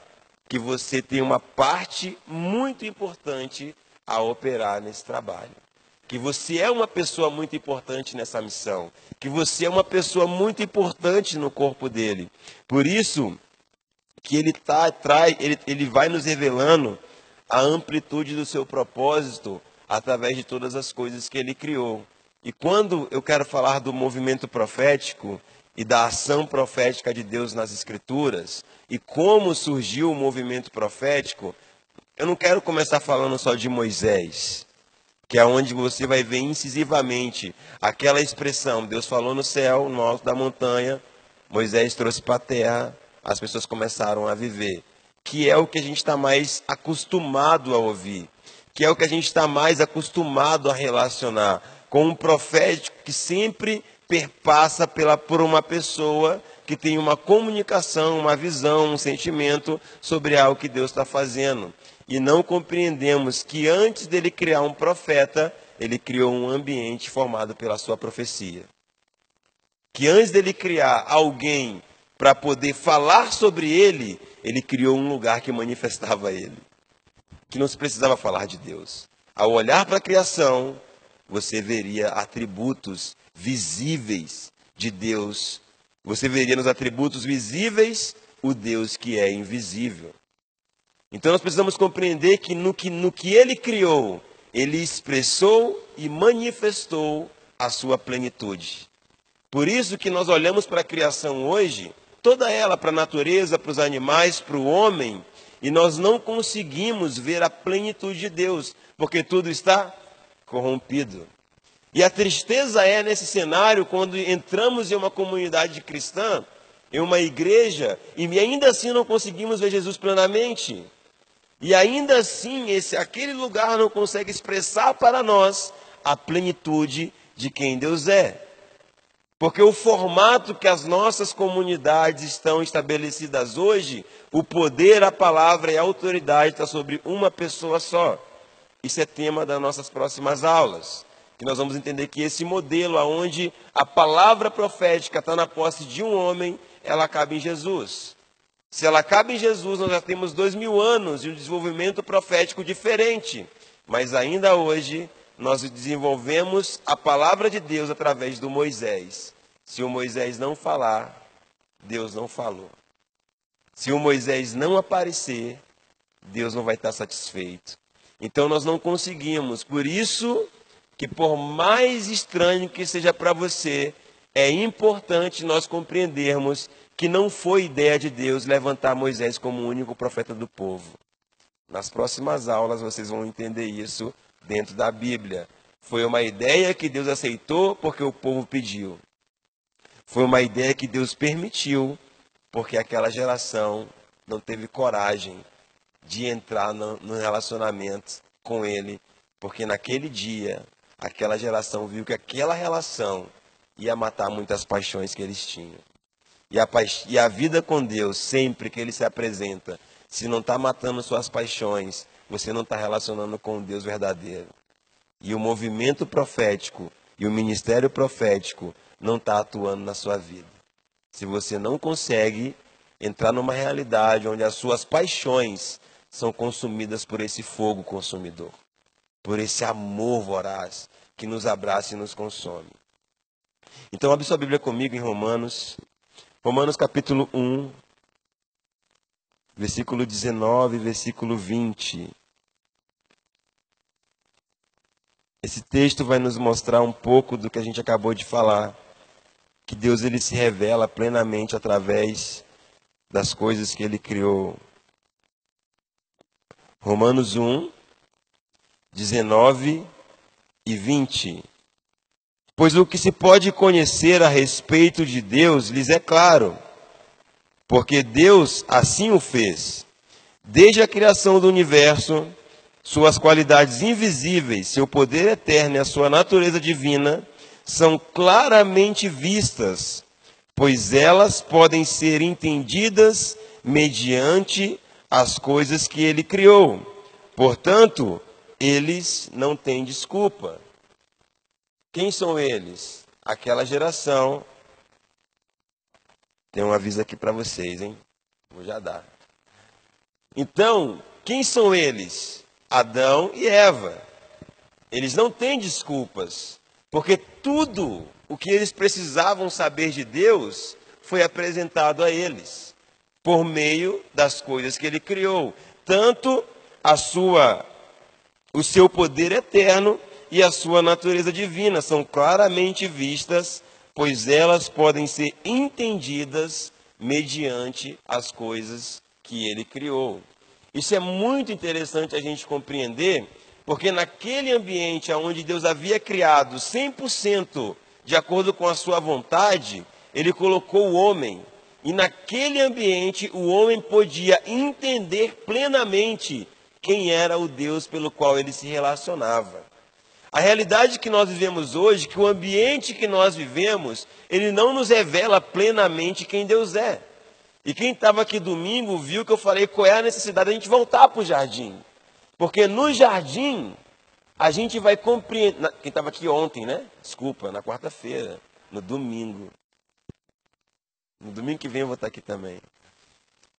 que você tem uma parte muito importante a operar nesse trabalho. Que você é uma pessoa muito importante nessa missão. Que você é uma pessoa muito importante no corpo dele. Por isso que ele, tá, trai, ele, ele vai nos revelando a amplitude do seu propósito através de todas as coisas que ele criou. E quando eu quero falar do movimento profético e da ação profética de Deus nas Escrituras, e como surgiu o movimento profético, eu não quero começar falando só de Moisés, que é onde você vai ver incisivamente aquela expressão: Deus falou no céu, no alto da montanha, Moisés trouxe para a terra, as pessoas começaram a viver. Que é o que a gente está mais acostumado a ouvir, que é o que a gente está mais acostumado a relacionar com um profético que sempre perpassa pela, por uma pessoa que tem uma comunicação, uma visão, um sentimento sobre algo que Deus está fazendo e não compreendemos que antes dele criar um profeta, ele criou um ambiente formado pela sua profecia. Que antes dele criar alguém para poder falar sobre ele, ele criou um lugar que manifestava ele. Que não se precisava falar de Deus. Ao olhar para a criação, você veria atributos visíveis de Deus. Você veria nos atributos visíveis o Deus que é invisível. Então nós precisamos compreender que no que, no que ele criou, ele expressou e manifestou a sua plenitude. Por isso que nós olhamos para a criação hoje, toda ela para a natureza, para os animais, para o homem, e nós não conseguimos ver a plenitude de Deus, porque tudo está corrompido. E a tristeza é nesse cenário quando entramos em uma comunidade cristã, em uma igreja, e ainda assim não conseguimos ver Jesus plenamente. E ainda assim, esse, aquele lugar não consegue expressar para nós a plenitude de quem Deus é. Porque o formato que as nossas comunidades estão estabelecidas hoje, o poder, a palavra e a autoridade está sobre uma pessoa só. Isso é tema das nossas próximas aulas. Que nós vamos entender que esse modelo, onde a palavra profética está na posse de um homem, ela acaba em Jesus. Se ela acaba em Jesus, nós já temos dois mil anos de um desenvolvimento profético diferente. Mas ainda hoje, nós desenvolvemos a palavra de Deus através do Moisés. Se o Moisés não falar, Deus não falou. Se o Moisés não aparecer, Deus não vai estar satisfeito. Então nós não conseguimos. Por isso que por mais estranho que seja para você, é importante nós compreendermos que não foi ideia de Deus levantar Moisés como o único profeta do povo. Nas próximas aulas vocês vão entender isso dentro da Bíblia. Foi uma ideia que Deus aceitou porque o povo pediu. Foi uma ideia que Deus permitiu porque aquela geração não teve coragem de entrar no, no relacionamento com Ele, porque naquele dia aquela geração viu que aquela relação ia matar muitas paixões que eles tinham. E a, e a vida com Deus, sempre que Ele se apresenta, se não está matando suas paixões, você não está relacionando com o Deus verdadeiro. E o movimento profético e o ministério profético não está atuando na sua vida. Se você não consegue entrar numa realidade onde as suas paixões são consumidas por esse fogo consumidor por esse amor voraz que nos abraça e nos consome. Então, abre sua Bíblia comigo em Romanos, Romanos capítulo 1, versículo 19, versículo 20. Esse texto vai nos mostrar um pouco do que a gente acabou de falar, que Deus ele se revela plenamente através das coisas que ele criou. Romanos 1, 19 e 20. Pois o que se pode conhecer a respeito de Deus lhes é claro, porque Deus assim o fez. Desde a criação do universo, suas qualidades invisíveis, seu poder eterno e a sua natureza divina são claramente vistas, pois elas podem ser entendidas mediante as coisas que ele criou. Portanto, eles não têm desculpa. Quem são eles? Aquela geração. Tem um aviso aqui para vocês, hein? Vou já dar. Então, quem são eles? Adão e Eva. Eles não têm desculpas, porque tudo o que eles precisavam saber de Deus foi apresentado a eles por meio das coisas que ele criou, tanto a sua o seu poder eterno e a sua natureza divina são claramente vistas, pois elas podem ser entendidas mediante as coisas que ele criou. Isso é muito interessante a gente compreender, porque naquele ambiente onde Deus havia criado 100% de acordo com a sua vontade, ele colocou o homem. E naquele ambiente o homem podia entender plenamente quem era o Deus pelo qual ele se relacionava. A realidade que nós vivemos hoje, que o ambiente que nós vivemos, ele não nos revela plenamente quem Deus é. E quem estava aqui domingo viu que eu falei qual é a necessidade de a gente voltar para o jardim. Porque no jardim, a gente vai compreender. Quem estava aqui ontem, né? Desculpa, na quarta-feira, no domingo. No domingo que vem eu vou estar aqui também.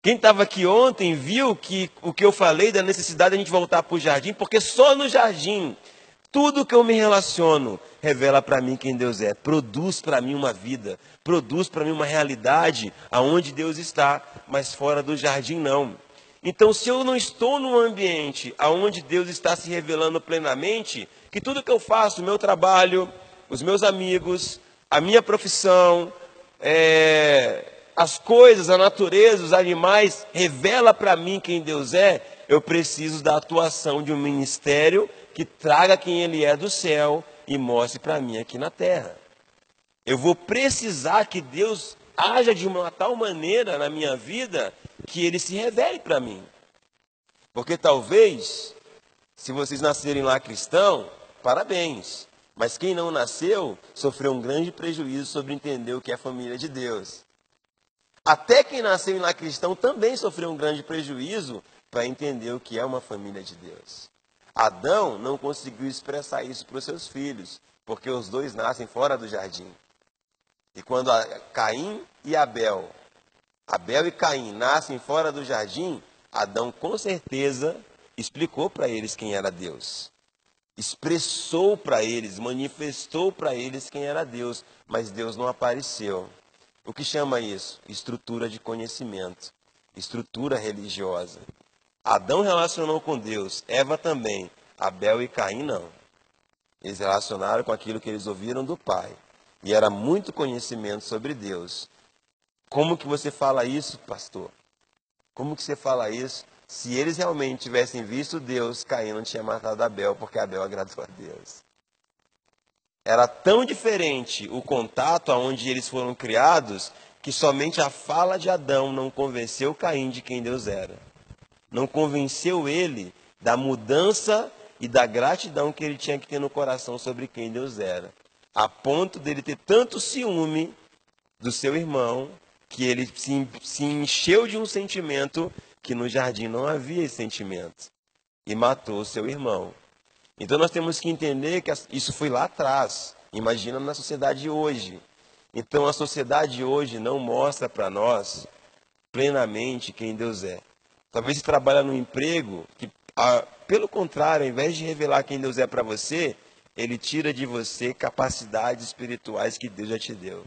Quem estava aqui ontem viu que o que eu falei da necessidade de a gente voltar para o jardim, porque só no jardim, tudo que eu me relaciono revela para mim quem Deus é, produz para mim uma vida, produz para mim uma realidade aonde Deus está, mas fora do jardim não. Então, se eu não estou num ambiente aonde Deus está se revelando plenamente, que tudo que eu faço, o meu trabalho, os meus amigos, a minha profissão, é, as coisas, a natureza, os animais, revela para mim quem Deus é, eu preciso da atuação de um ministério que traga quem Ele é do céu e mostre para mim aqui na terra. Eu vou precisar que Deus haja de uma tal maneira na minha vida que ele se revele para mim. Porque talvez, se vocês nascerem lá cristão, parabéns. Mas quem não nasceu sofreu um grande prejuízo sobre entender o que é família de Deus. Até quem nasceu lá cristão também sofreu um grande prejuízo para entender o que é uma família de Deus. Adão não conseguiu expressar isso para os seus filhos, porque os dois nascem fora do jardim. E quando Caim e Abel, Abel e Caim nascem fora do jardim, Adão com certeza explicou para eles quem era Deus. Expressou para eles, manifestou para eles quem era Deus, mas Deus não apareceu. O que chama isso? Estrutura de conhecimento, estrutura religiosa. Adão relacionou com Deus, Eva também, Abel e Caim não. Eles relacionaram com aquilo que eles ouviram do Pai. E era muito conhecimento sobre Deus. Como que você fala isso, pastor? Como que você fala isso? Se eles realmente tivessem visto Deus, Caim não tinha matado Abel, porque Abel agradou a Deus. Era tão diferente o contato aonde eles foram criados, que somente a fala de Adão não convenceu Caim de quem Deus era. Não convenceu ele da mudança e da gratidão que ele tinha que ter no coração sobre quem Deus era a ponto dele ter tanto ciúme do seu irmão que ele se, se encheu de um sentimento que no jardim não havia esse sentimento e matou seu irmão. Então nós temos que entender que isso foi lá atrás. Imagina na sociedade hoje. Então a sociedade hoje não mostra para nós plenamente quem Deus é. Talvez você trabalhe num emprego que, pelo contrário, ao invés de revelar quem Deus é para você, ele tira de você capacidades espirituais que Deus já te deu.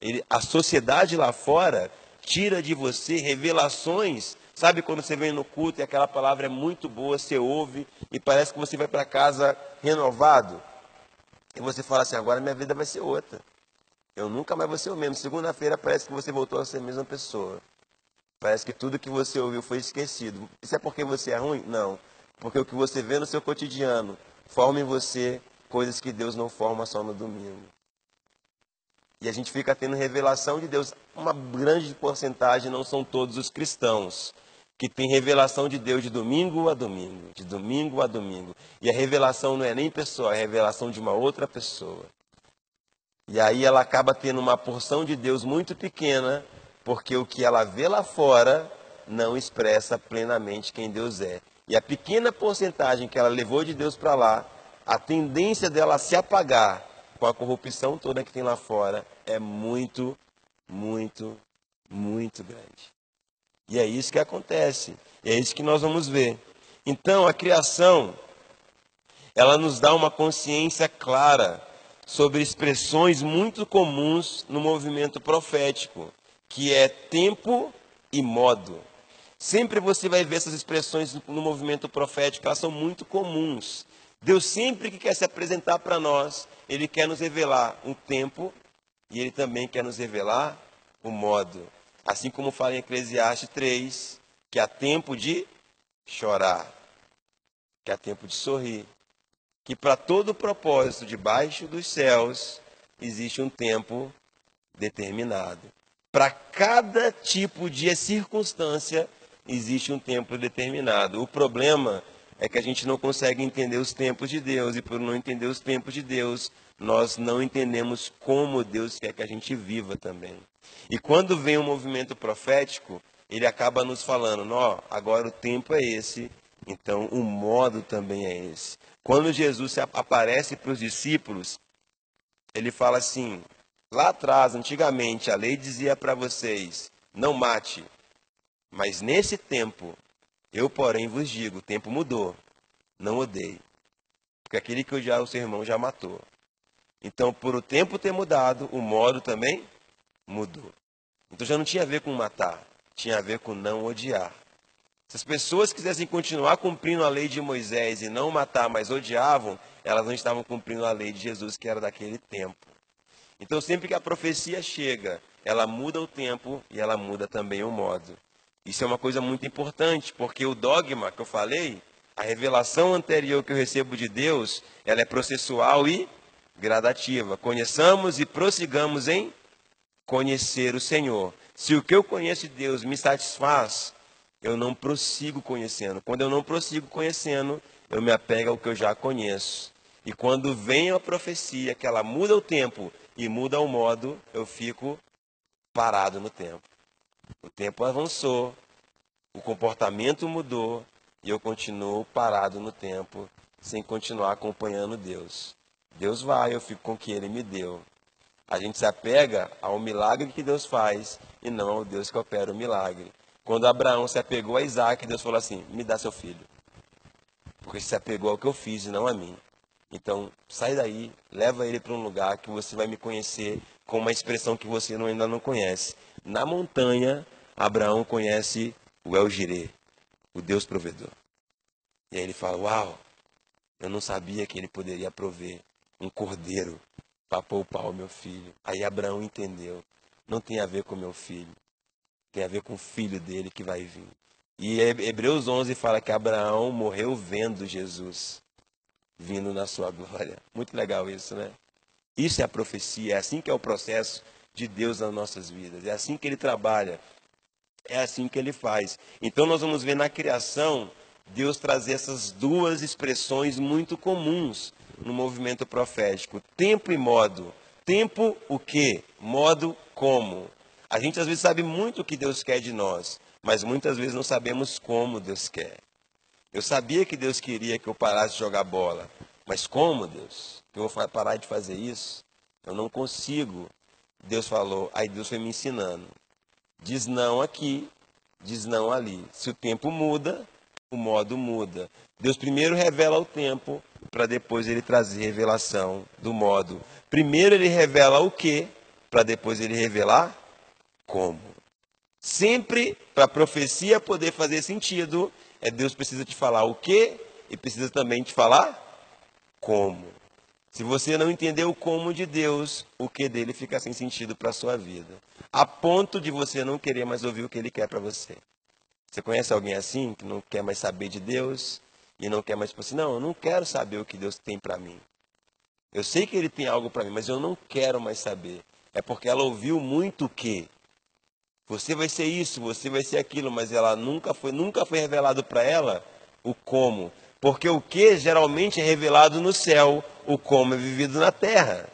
Ele, a sociedade lá fora tira de você revelações. Sabe quando você vem no culto e aquela palavra é muito boa, você ouve e parece que você vai para casa renovado? E você fala assim: agora minha vida vai ser outra. Eu nunca mais vou ser o mesmo. Segunda-feira parece que você voltou a ser a mesma pessoa. Parece que tudo que você ouviu foi esquecido. Isso é porque você é ruim? Não. Porque o que você vê no seu cotidiano forma em você coisas que Deus não forma só no domingo. E a gente fica tendo revelação de Deus. Uma grande porcentagem não são todos os cristãos que tem revelação de Deus de domingo a domingo, de domingo a domingo. E a revelação não é nem pessoa, é revelação de uma outra pessoa. E aí ela acaba tendo uma porção de Deus muito pequena, porque o que ela vê lá fora não expressa plenamente quem Deus é. E a pequena porcentagem que ela levou de Deus para lá, a tendência dela se apagar com a corrupção toda que tem lá fora é muito, muito, muito grande. E é isso que acontece. E é isso que nós vamos ver. Então, a criação, ela nos dá uma consciência clara sobre expressões muito comuns no movimento profético, que é tempo e modo. Sempre você vai ver essas expressões no movimento profético, elas são muito comuns. Deus sempre que quer se apresentar para nós, Ele quer nos revelar um tempo e Ele também quer nos revelar o modo. Assim como fala em Eclesiastes 3, que há tempo de chorar, que há tempo de sorrir, que para todo propósito debaixo dos céus existe um tempo determinado. Para cada tipo de circunstância existe um tempo determinado. O problema é que a gente não consegue entender os tempos de Deus, e por não entender os tempos de Deus, nós não entendemos como Deus quer que a gente viva também. E quando vem o um movimento profético, ele acaba nos falando: ó, agora o tempo é esse, então o modo também é esse. Quando Jesus aparece para os discípulos, ele fala assim: lá atrás, antigamente, a lei dizia para vocês: não mate, mas nesse tempo, eu, porém, vos digo: o tempo mudou. Não odeie. Porque aquele que odiar o seu irmão já matou. Então, por o tempo ter mudado, o modo também mudou. Então já não tinha a ver com matar, tinha a ver com não odiar. Se as pessoas quisessem continuar cumprindo a lei de Moisés e não matar, mas odiavam, elas não estavam cumprindo a lei de Jesus, que era daquele tempo. Então, sempre que a profecia chega, ela muda o tempo e ela muda também o modo. Isso é uma coisa muito importante, porque o dogma que eu falei, A revelação anterior que eu recebo de Deus, ela é processual e gradativa. Conheçamos e prossigamos em conhecer o Senhor. Se o que eu conheço de Deus me satisfaz, eu não prossigo conhecendo. Quando eu não prossigo conhecendo, eu me apego ao que eu já conheço. E quando vem a profecia, que ela muda o tempo e muda o modo, eu fico parado no tempo. O tempo avançou, o comportamento mudou e eu continuo parado no tempo, sem continuar acompanhando Deus. Deus vai, eu fico com o que Ele me deu. A gente se apega ao milagre que Deus faz e não ao Deus que opera o milagre. Quando Abraão se apegou a Isaac, Deus falou assim: me dá seu filho. Porque se apegou ao que eu fiz e não a mim. Então, sai daí, leva ele para um lugar que você vai me conhecer com uma expressão que você ainda não conhece. Na montanha, Abraão conhece o El Jireh, o Deus provedor. E aí ele fala: Uau, eu não sabia que ele poderia prover um cordeiro para poupar o meu filho. Aí Abraão entendeu. Não tem a ver com meu filho. Tem a ver com o filho dele que vai vir. E Hebreus 11 fala que Abraão morreu vendo Jesus vindo na sua glória. Muito legal isso, né? Isso é a profecia, é assim que é o processo de Deus nas nossas vidas. É assim que ele trabalha. É assim que ele faz. Então nós vamos ver na criação Deus trazer essas duas expressões muito comuns no movimento profético: tempo e modo. Tempo o quê? Modo como. A gente às vezes sabe muito o que Deus quer de nós, mas muitas vezes não sabemos como Deus quer. Eu sabia que Deus queria que eu parasse de jogar bola, mas como, Deus? Eu vou parar de fazer isso? Eu não consigo. Deus falou, aí Deus foi me ensinando. Diz não aqui, diz não ali. Se o tempo muda, o modo muda. Deus primeiro revela o tempo, para depois ele trazer revelação do modo. Primeiro ele revela o que, para depois ele revelar como. Sempre para a profecia poder fazer sentido, é Deus precisa te falar o que e precisa também te falar como. Se você não entender o como de Deus, o que dele fica sem sentido para a sua vida. A ponto de você não querer mais ouvir o que ele quer para você. Você conhece alguém assim, que não quer mais saber de Deus e não quer mais, tipo assim, não, eu não quero saber o que Deus tem para mim. Eu sei que ele tem algo para mim, mas eu não quero mais saber. É porque ela ouviu muito o que você vai ser isso, você vai ser aquilo, mas ela nunca foi, nunca foi revelado para ela o como. Porque o que geralmente é revelado no céu, o como é vivido na terra.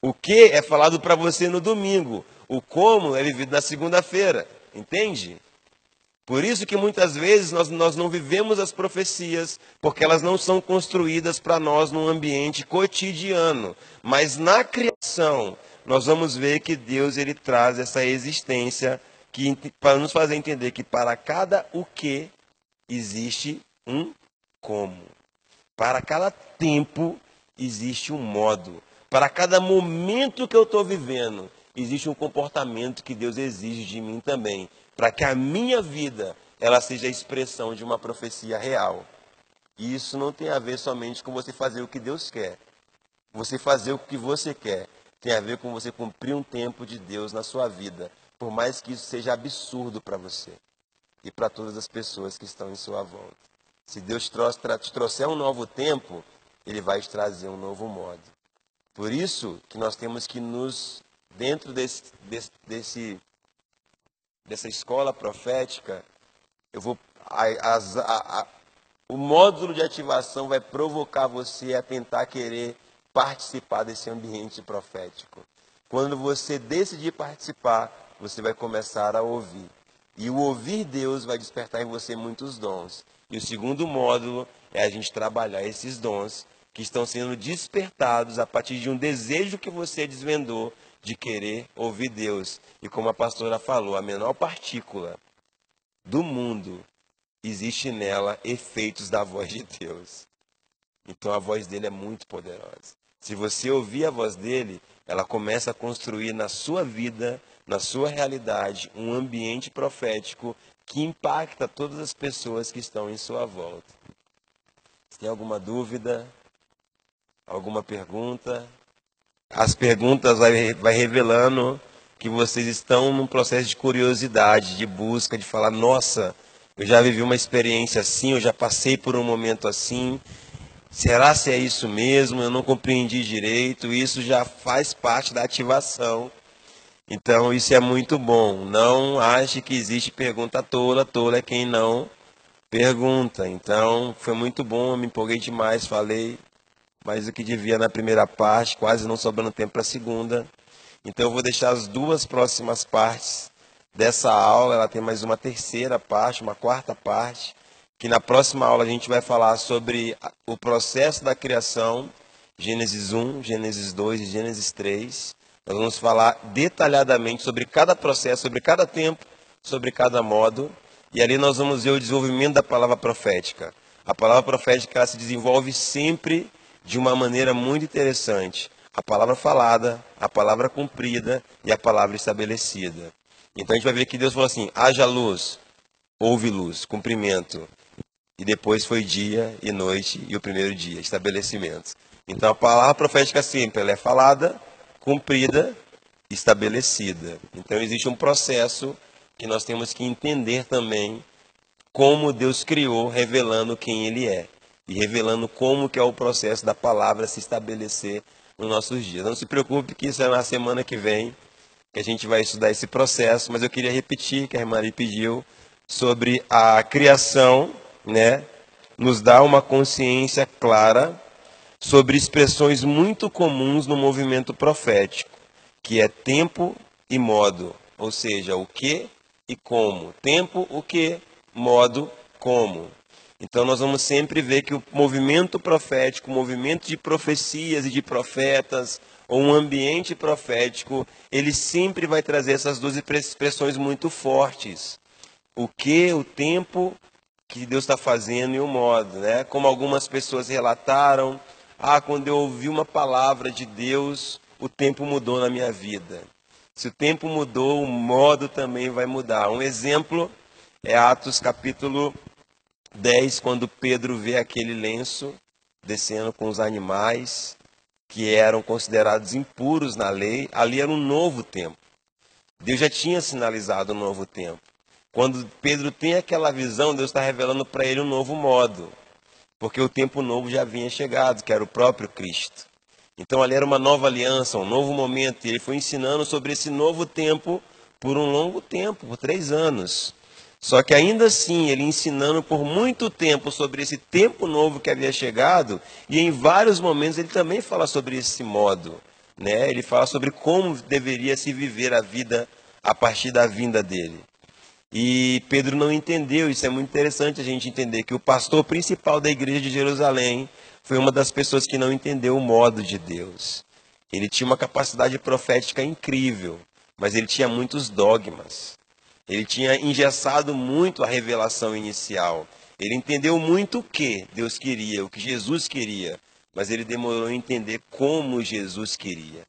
O que é falado para você no domingo, o como é vivido na segunda-feira. Entende? Por isso que muitas vezes nós, nós não vivemos as profecias, porque elas não são construídas para nós num ambiente cotidiano. Mas na criação, nós vamos ver que Deus ele traz essa existência que, para nos fazer entender que para cada o que existe um como. Para cada tempo existe um modo. Para cada momento que eu estou vivendo, existe um comportamento que Deus exige de mim também para que a minha vida ela seja a expressão de uma profecia real. E isso não tem a ver somente com você fazer o que Deus quer. Você fazer o que você quer tem a ver com você cumprir um tempo de Deus na sua vida, por mais que isso seja absurdo para você e para todas as pessoas que estão em sua volta. Se Deus te trouxer um novo tempo, Ele vai te trazer um novo modo. Por isso que nós temos que nos, dentro desse, desse, dessa escola profética, eu vou a, a, a, o módulo de ativação vai provocar você a tentar querer participar desse ambiente profético. Quando você decidir participar, você vai começar a ouvir. E o ouvir Deus vai despertar em você muitos dons. E o segundo módulo é a gente trabalhar esses dons que estão sendo despertados a partir de um desejo que você desvendou de querer ouvir Deus. E como a pastora falou, a menor partícula do mundo existe nela efeitos da voz de Deus. Então a voz dele é muito poderosa. Se você ouvir a voz dele, ela começa a construir na sua vida, na sua realidade, um ambiente profético que impacta todas as pessoas que estão em sua volta. Se tem alguma dúvida, alguma pergunta? As perguntas vai, vai revelando que vocês estão num processo de curiosidade, de busca, de falar, nossa, eu já vivi uma experiência assim, eu já passei por um momento assim. Será se é isso mesmo? Eu não compreendi direito. Isso já faz parte da ativação. Então isso é muito bom. Não ache que existe pergunta tola, tola é quem não pergunta. Então foi muito bom, me empolguei demais, falei mais do que devia na primeira parte, quase não sobrando tempo para a segunda. Então eu vou deixar as duas próximas partes dessa aula, ela tem mais uma terceira parte, uma quarta parte, que na próxima aula a gente vai falar sobre o processo da criação, Gênesis 1, Gênesis 2 e Gênesis 3. Nós vamos falar detalhadamente sobre cada processo, sobre cada tempo, sobre cada modo, e ali nós vamos ver o desenvolvimento da palavra profética. A palavra profética ela se desenvolve sempre de uma maneira muito interessante. A palavra falada, a palavra cumprida e a palavra estabelecida. Então a gente vai ver que Deus falou assim: haja luz, houve luz, cumprimento. E depois foi dia e noite e o primeiro dia, estabelecimento. Então a palavra profética sempre ela é falada, cumprida, estabelecida. Então existe um processo que nós temos que entender também como Deus criou, revelando quem Ele é e revelando como que é o processo da palavra se estabelecer nos nossos dias. Não se preocupe que isso é na semana que vem que a gente vai estudar esse processo, mas eu queria repetir que a irmã ali pediu sobre a criação, né? Nos dá uma consciência clara sobre expressões muito comuns no movimento profético, que é tempo e modo, ou seja, o que e como. Tempo, o que, modo, como. Então nós vamos sempre ver que o movimento profético, o movimento de profecias e de profetas, ou um ambiente profético, ele sempre vai trazer essas duas expressões muito fortes. O que, o tempo que Deus está fazendo e o modo, né? Como algumas pessoas relataram, ah, quando eu ouvi uma palavra de Deus, o tempo mudou na minha vida. Se o tempo mudou, o modo também vai mudar. Um exemplo é Atos capítulo 10, quando Pedro vê aquele lenço descendo com os animais que eram considerados impuros na lei, ali era um novo tempo. Deus já tinha sinalizado um novo tempo. Quando Pedro tem aquela visão, Deus está revelando para ele um novo modo, porque o tempo novo já vinha chegado, que era o próprio Cristo. Então ali era uma nova aliança, um novo momento, e ele foi ensinando sobre esse novo tempo por um longo tempo, por três anos. Só que ainda assim, ele ensinando por muito tempo sobre esse tempo novo que havia chegado, e em vários momentos ele também fala sobre esse modo. Né? Ele fala sobre como deveria se viver a vida a partir da vinda dele. E Pedro não entendeu, isso é muito interessante a gente entender que o pastor principal da igreja de Jerusalém foi uma das pessoas que não entendeu o modo de Deus. Ele tinha uma capacidade profética incrível, mas ele tinha muitos dogmas. Ele tinha engessado muito a revelação inicial. Ele entendeu muito o que Deus queria, o que Jesus queria, mas ele demorou a entender como Jesus queria.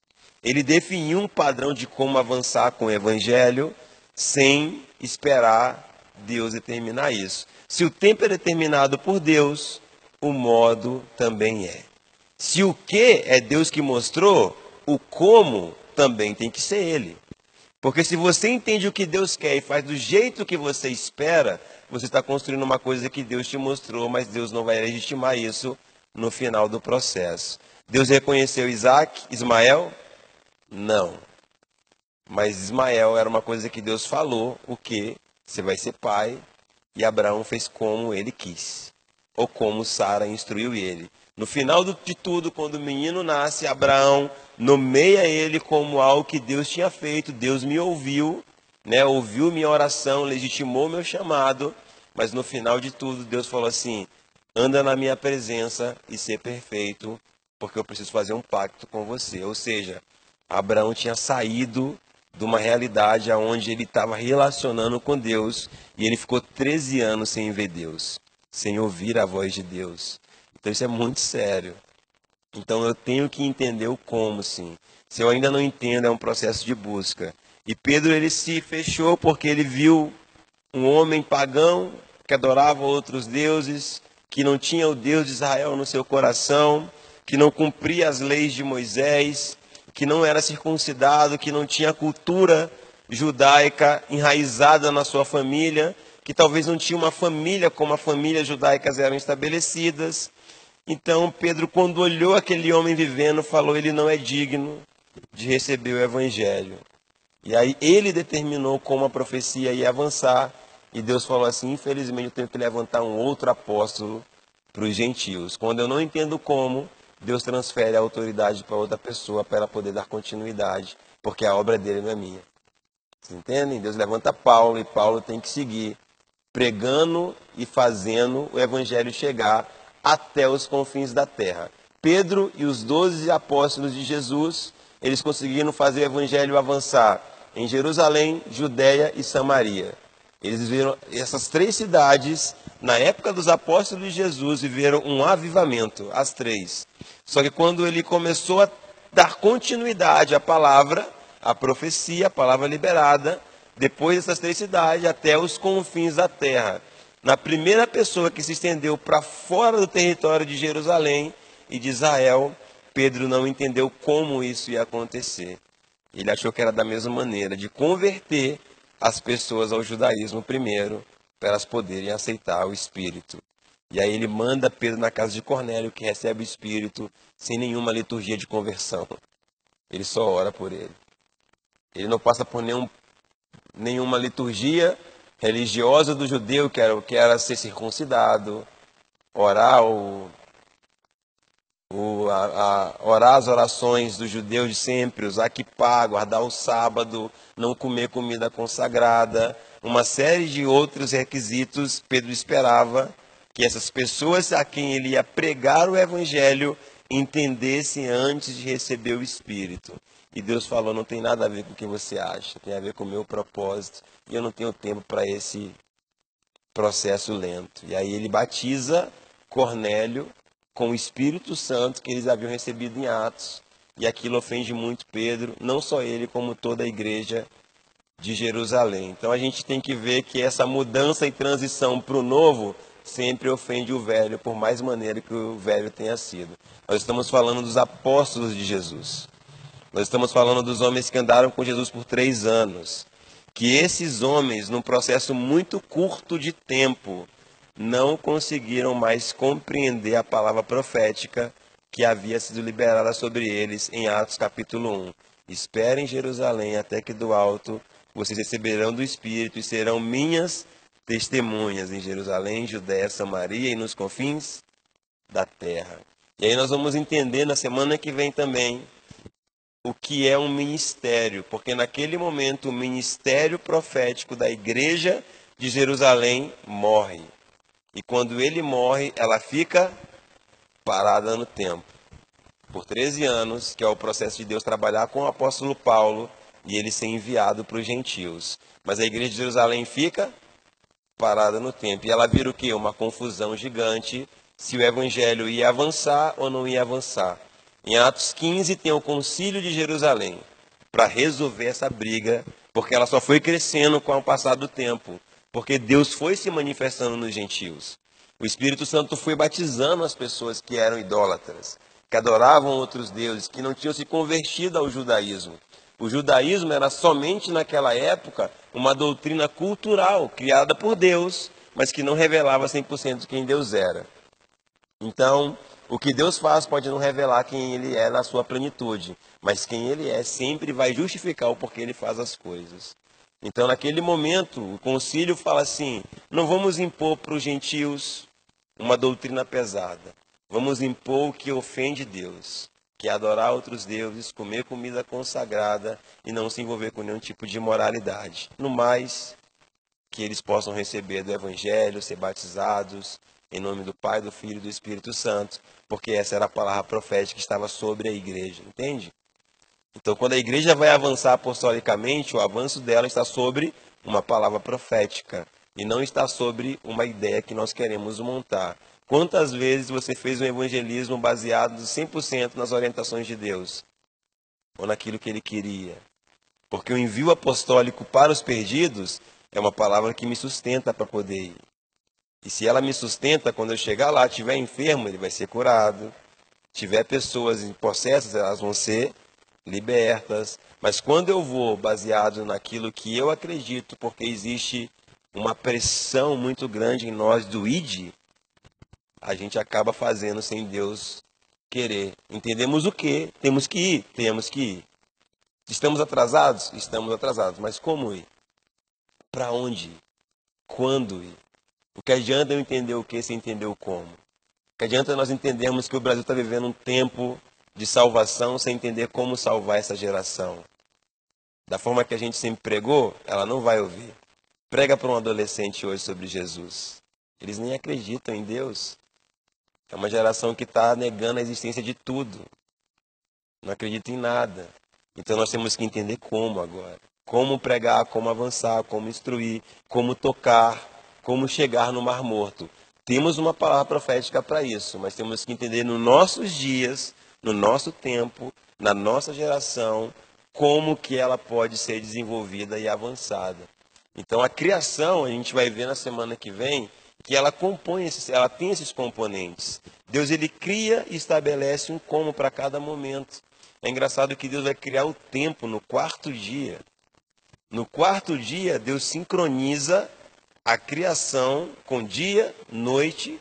Ele definiu um padrão de como avançar com o evangelho sem esperar Deus determinar isso. Se o tempo é determinado por Deus, o modo também é. Se o que é Deus que mostrou, o como também tem que ser Ele. Porque se você entende o que Deus quer e faz do jeito que você espera, você está construindo uma coisa que Deus te mostrou, mas Deus não vai legitimar isso no final do processo. Deus reconheceu Isaac, Ismael? Não. Mas Ismael era uma coisa que Deus falou, o que? Você vai ser pai, e Abraão fez como ele quis, ou como Sara instruiu ele. No final de tudo, quando o menino nasce, Abraão nomeia ele como algo que Deus tinha feito, Deus me ouviu, né? ouviu minha oração, legitimou meu chamado, mas no final de tudo, Deus falou assim: anda na minha presença e ser perfeito, porque eu preciso fazer um pacto com você. Ou seja, Abraão tinha saído de uma realidade onde ele estava relacionando com Deus e ele ficou 13 anos sem ver Deus, sem ouvir a voz de Deus. Então isso é muito sério. Então eu tenho que entender o como, sim. Se eu ainda não entendo, é um processo de busca. E Pedro ele se fechou porque ele viu um homem pagão que adorava outros deuses, que não tinha o Deus de Israel no seu coração, que não cumpria as leis de Moisés, que não era circuncidado, que não tinha cultura judaica enraizada na sua família, que talvez não tinha uma família como a família judaicas eram estabelecidas. Então Pedro, quando olhou aquele homem vivendo, falou: ele não é digno de receber o evangelho. E aí ele determinou como a profecia ia avançar. E Deus falou assim: infelizmente eu tenho que levantar um outro apóstolo para os gentios. Quando eu não entendo como, Deus transfere a autoridade para outra pessoa para ela poder dar continuidade, porque a obra dele não é minha. Vocês entendem? Deus levanta Paulo e Paulo tem que seguir pregando e fazendo o evangelho chegar até os confins da terra. Pedro e os doze apóstolos de Jesus, eles conseguiram fazer o evangelho avançar em Jerusalém, Judéia e Samaria. Eles viram essas três cidades, na época dos apóstolos de Jesus, viveram um avivamento, as três. Só que quando ele começou a dar continuidade à palavra, à profecia, a palavra liberada, depois dessas três cidades, até os confins da terra. Na primeira pessoa que se estendeu para fora do território de Jerusalém e de Israel, Pedro não entendeu como isso ia acontecer. Ele achou que era da mesma maneira, de converter as pessoas ao judaísmo primeiro, para elas poderem aceitar o Espírito. E aí ele manda Pedro na casa de Cornélio, que recebe o Espírito sem nenhuma liturgia de conversão. Ele só ora por ele. Ele não passa por nenhum, nenhuma liturgia religiosa do judeu, que era, que era ser circuncidado, orar o, o, a, a, orar as orações dos judeus de sempre, usar kippah, guardar o sábado, não comer comida consagrada, uma série de outros requisitos, Pedro esperava que essas pessoas a quem ele ia pregar o evangelho entendessem antes de receber o Espírito. E Deus falou: não tem nada a ver com o que você acha, tem a ver com o meu propósito. E eu não tenho tempo para esse processo lento. E aí ele batiza Cornélio com o Espírito Santo que eles haviam recebido em Atos. E aquilo ofende muito Pedro, não só ele, como toda a igreja de Jerusalém. Então a gente tem que ver que essa mudança e transição para o novo sempre ofende o velho, por mais maneira que o velho tenha sido. Nós estamos falando dos apóstolos de Jesus. Nós estamos falando dos homens que andaram com Jesus por três anos. Que esses homens, num processo muito curto de tempo, não conseguiram mais compreender a palavra profética que havia sido liberada sobre eles em Atos capítulo 1. Esperem em Jerusalém até que do alto vocês receberão do Espírito e serão minhas testemunhas em Jerusalém, Judéia, Samaria e nos confins da terra. E aí nós vamos entender na semana que vem também o que é um ministério, porque naquele momento o ministério profético da igreja de Jerusalém morre. E quando ele morre, ela fica parada no tempo. Por 13 anos, que é o processo de Deus trabalhar com o apóstolo Paulo e ele ser enviado para os gentios. Mas a igreja de Jerusalém fica parada no tempo. E ela vira o quê? Uma confusão gigante se o evangelho ia avançar ou não ia avançar. Em Atos 15 tem o concílio de Jerusalém para resolver essa briga, porque ela só foi crescendo com o passar do tempo, porque Deus foi se manifestando nos gentios. O Espírito Santo foi batizando as pessoas que eram idólatras, que adoravam outros deuses, que não tinham se convertido ao judaísmo. O judaísmo era somente naquela época uma doutrina cultural criada por Deus, mas que não revelava 100% quem Deus era. Então, o que Deus faz pode não revelar quem Ele é na sua plenitude, mas quem Ele é sempre vai justificar o porquê Ele faz as coisas. Então, naquele momento, o concílio fala assim: não vamos impor para os gentios uma doutrina pesada, vamos impor o que ofende Deus, que é adorar outros deuses, comer comida consagrada e não se envolver com nenhum tipo de imoralidade. No mais, que eles possam receber do Evangelho, ser batizados, em nome do Pai, do Filho e do Espírito Santo, porque essa era a palavra profética que estava sobre a igreja, entende? Então, quando a igreja vai avançar apostolicamente, o avanço dela está sobre uma palavra profética e não está sobre uma ideia que nós queremos montar. Quantas vezes você fez um evangelismo baseado 100% nas orientações de Deus ou naquilo que ele queria? Porque o envio apostólico para os perdidos é uma palavra que me sustenta para poder ir. E se ela me sustenta, quando eu chegar lá, tiver enfermo, ele vai ser curado. Tiver pessoas em possessas, elas vão ser libertas. Mas quando eu vou baseado naquilo que eu acredito, porque existe uma pressão muito grande em nós do id, a gente acaba fazendo sem Deus querer. Entendemos o que? Temos que ir? Temos que ir. Estamos atrasados? Estamos atrasados. Mas como ir? Para onde ir? Quando ir? O que adianta eu entender o que sem entender o como? O que adianta nós entendermos que o Brasil está vivendo um tempo de salvação sem entender como salvar essa geração? Da forma que a gente sempre pregou, ela não vai ouvir. Prega para um adolescente hoje sobre Jesus. Eles nem acreditam em Deus. É uma geração que está negando a existência de tudo. Não acredita em nada. Então nós temos que entender como agora. Como pregar, como avançar, como instruir, como tocar, como chegar no Mar Morto. Temos uma palavra profética para isso, mas temos que entender nos nossos dias, no nosso tempo, na nossa geração, como que ela pode ser desenvolvida e avançada. Então a criação, a gente vai ver na semana que vem, que ela compõe esses, ela tem esses componentes. Deus ele cria e estabelece um como para cada momento. É engraçado que Deus vai criar o tempo no quarto dia. No quarto dia, Deus sincroniza a criação com dia, noite,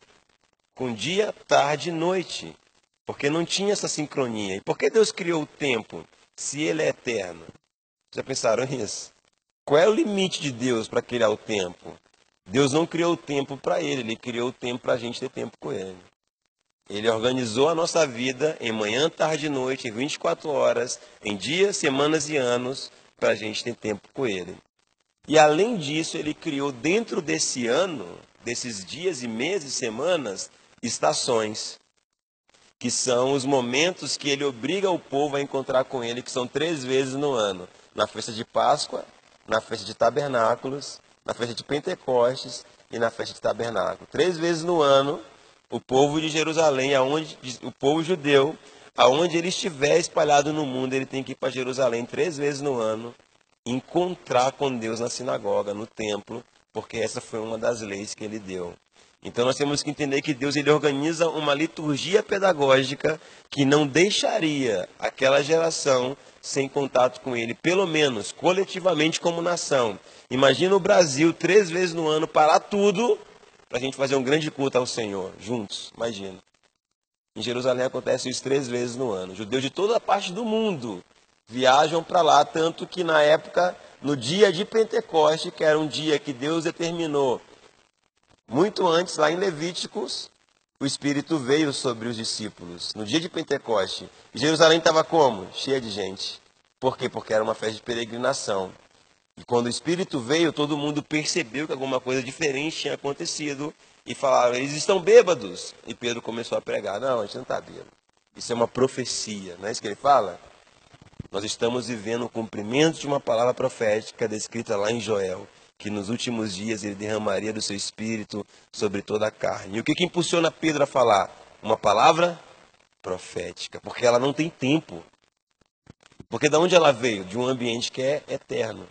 com dia, tarde e noite. Porque não tinha essa sincronia. E por que Deus criou o tempo se ele é eterno? Já pensaram nisso? Qual é o limite de Deus para criar o tempo? Deus não criou o tempo para ele, ele criou o tempo para a gente ter tempo com ele. Ele organizou a nossa vida em manhã, tarde e noite, em 24 horas, em dias, semanas e anos, para a gente ter tempo com ele. E além disso, ele criou dentro desse ano, desses dias e meses, semanas, estações, que são os momentos que ele obriga o povo a encontrar com ele, que são três vezes no ano: na festa de Páscoa, na festa de tabernáculos, na festa de Pentecostes e na festa de tabernáculo. Três vezes no ano, o povo de Jerusalém, aonde, o povo judeu, aonde ele estiver espalhado no mundo, ele tem que ir para Jerusalém três vezes no ano, encontrar com Deus na sinagoga, no templo, porque essa foi uma das leis que ele deu. Então nós temos que entender que Deus ele organiza uma liturgia pedagógica que não deixaria aquela geração sem contato com ele, pelo menos coletivamente como nação. Imagina o Brasil três vezes no ano parar tudo para a gente fazer um grande culto ao Senhor, juntos. Imagina. Em Jerusalém acontece isso três vezes no ano. Judeus de toda a parte do mundo viajam para lá, tanto que na época, no dia de Pentecoste, que era um dia que Deus determinou muito antes, lá em Levíticos, o Espírito veio sobre os discípulos. No dia de Pentecoste, Jerusalém estava como? Cheia de gente. Por quê? Porque era uma festa de peregrinação. E quando o Espírito veio, todo mundo percebeu que alguma coisa diferente tinha acontecido e falaram: eles estão bêbados. E Pedro começou a pregar: não, a gente não está bêbado. Isso é uma profecia, não é isso que ele fala? Nós estamos vivendo o cumprimento de uma palavra profética descrita lá em Joel que nos últimos dias ele derramaria do seu espírito sobre toda a carne. E o que, que impulsiona Pedro a falar? Uma palavra profética, porque ela não tem tempo. Porque da onde ela veio? De um ambiente que é eterno.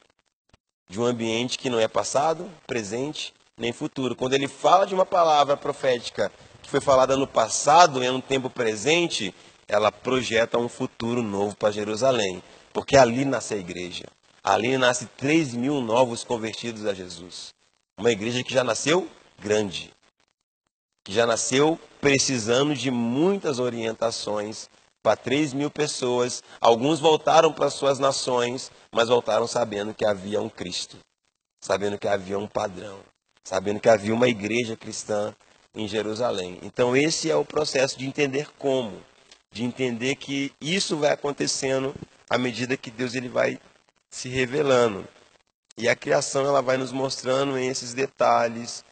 De um ambiente que não é passado, presente, nem futuro. Quando ele fala de uma palavra profética que foi falada no passado, em um tempo presente, ela projeta um futuro novo para Jerusalém. Porque ali nasce a igreja. Ali nasce 3 mil novos convertidos a Jesus. Uma igreja que já nasceu grande, que já nasceu precisando de muitas orientações para 3 mil pessoas. Alguns voltaram para suas nações, mas voltaram sabendo que havia um Cristo, sabendo que havia um padrão, sabendo que havia uma igreja cristã em Jerusalém. Então, esse é o processo de entender como, de entender que isso vai acontecendo à medida que Deus ele vai se revelando. E a criação ela vai nos mostrando esses detalhes,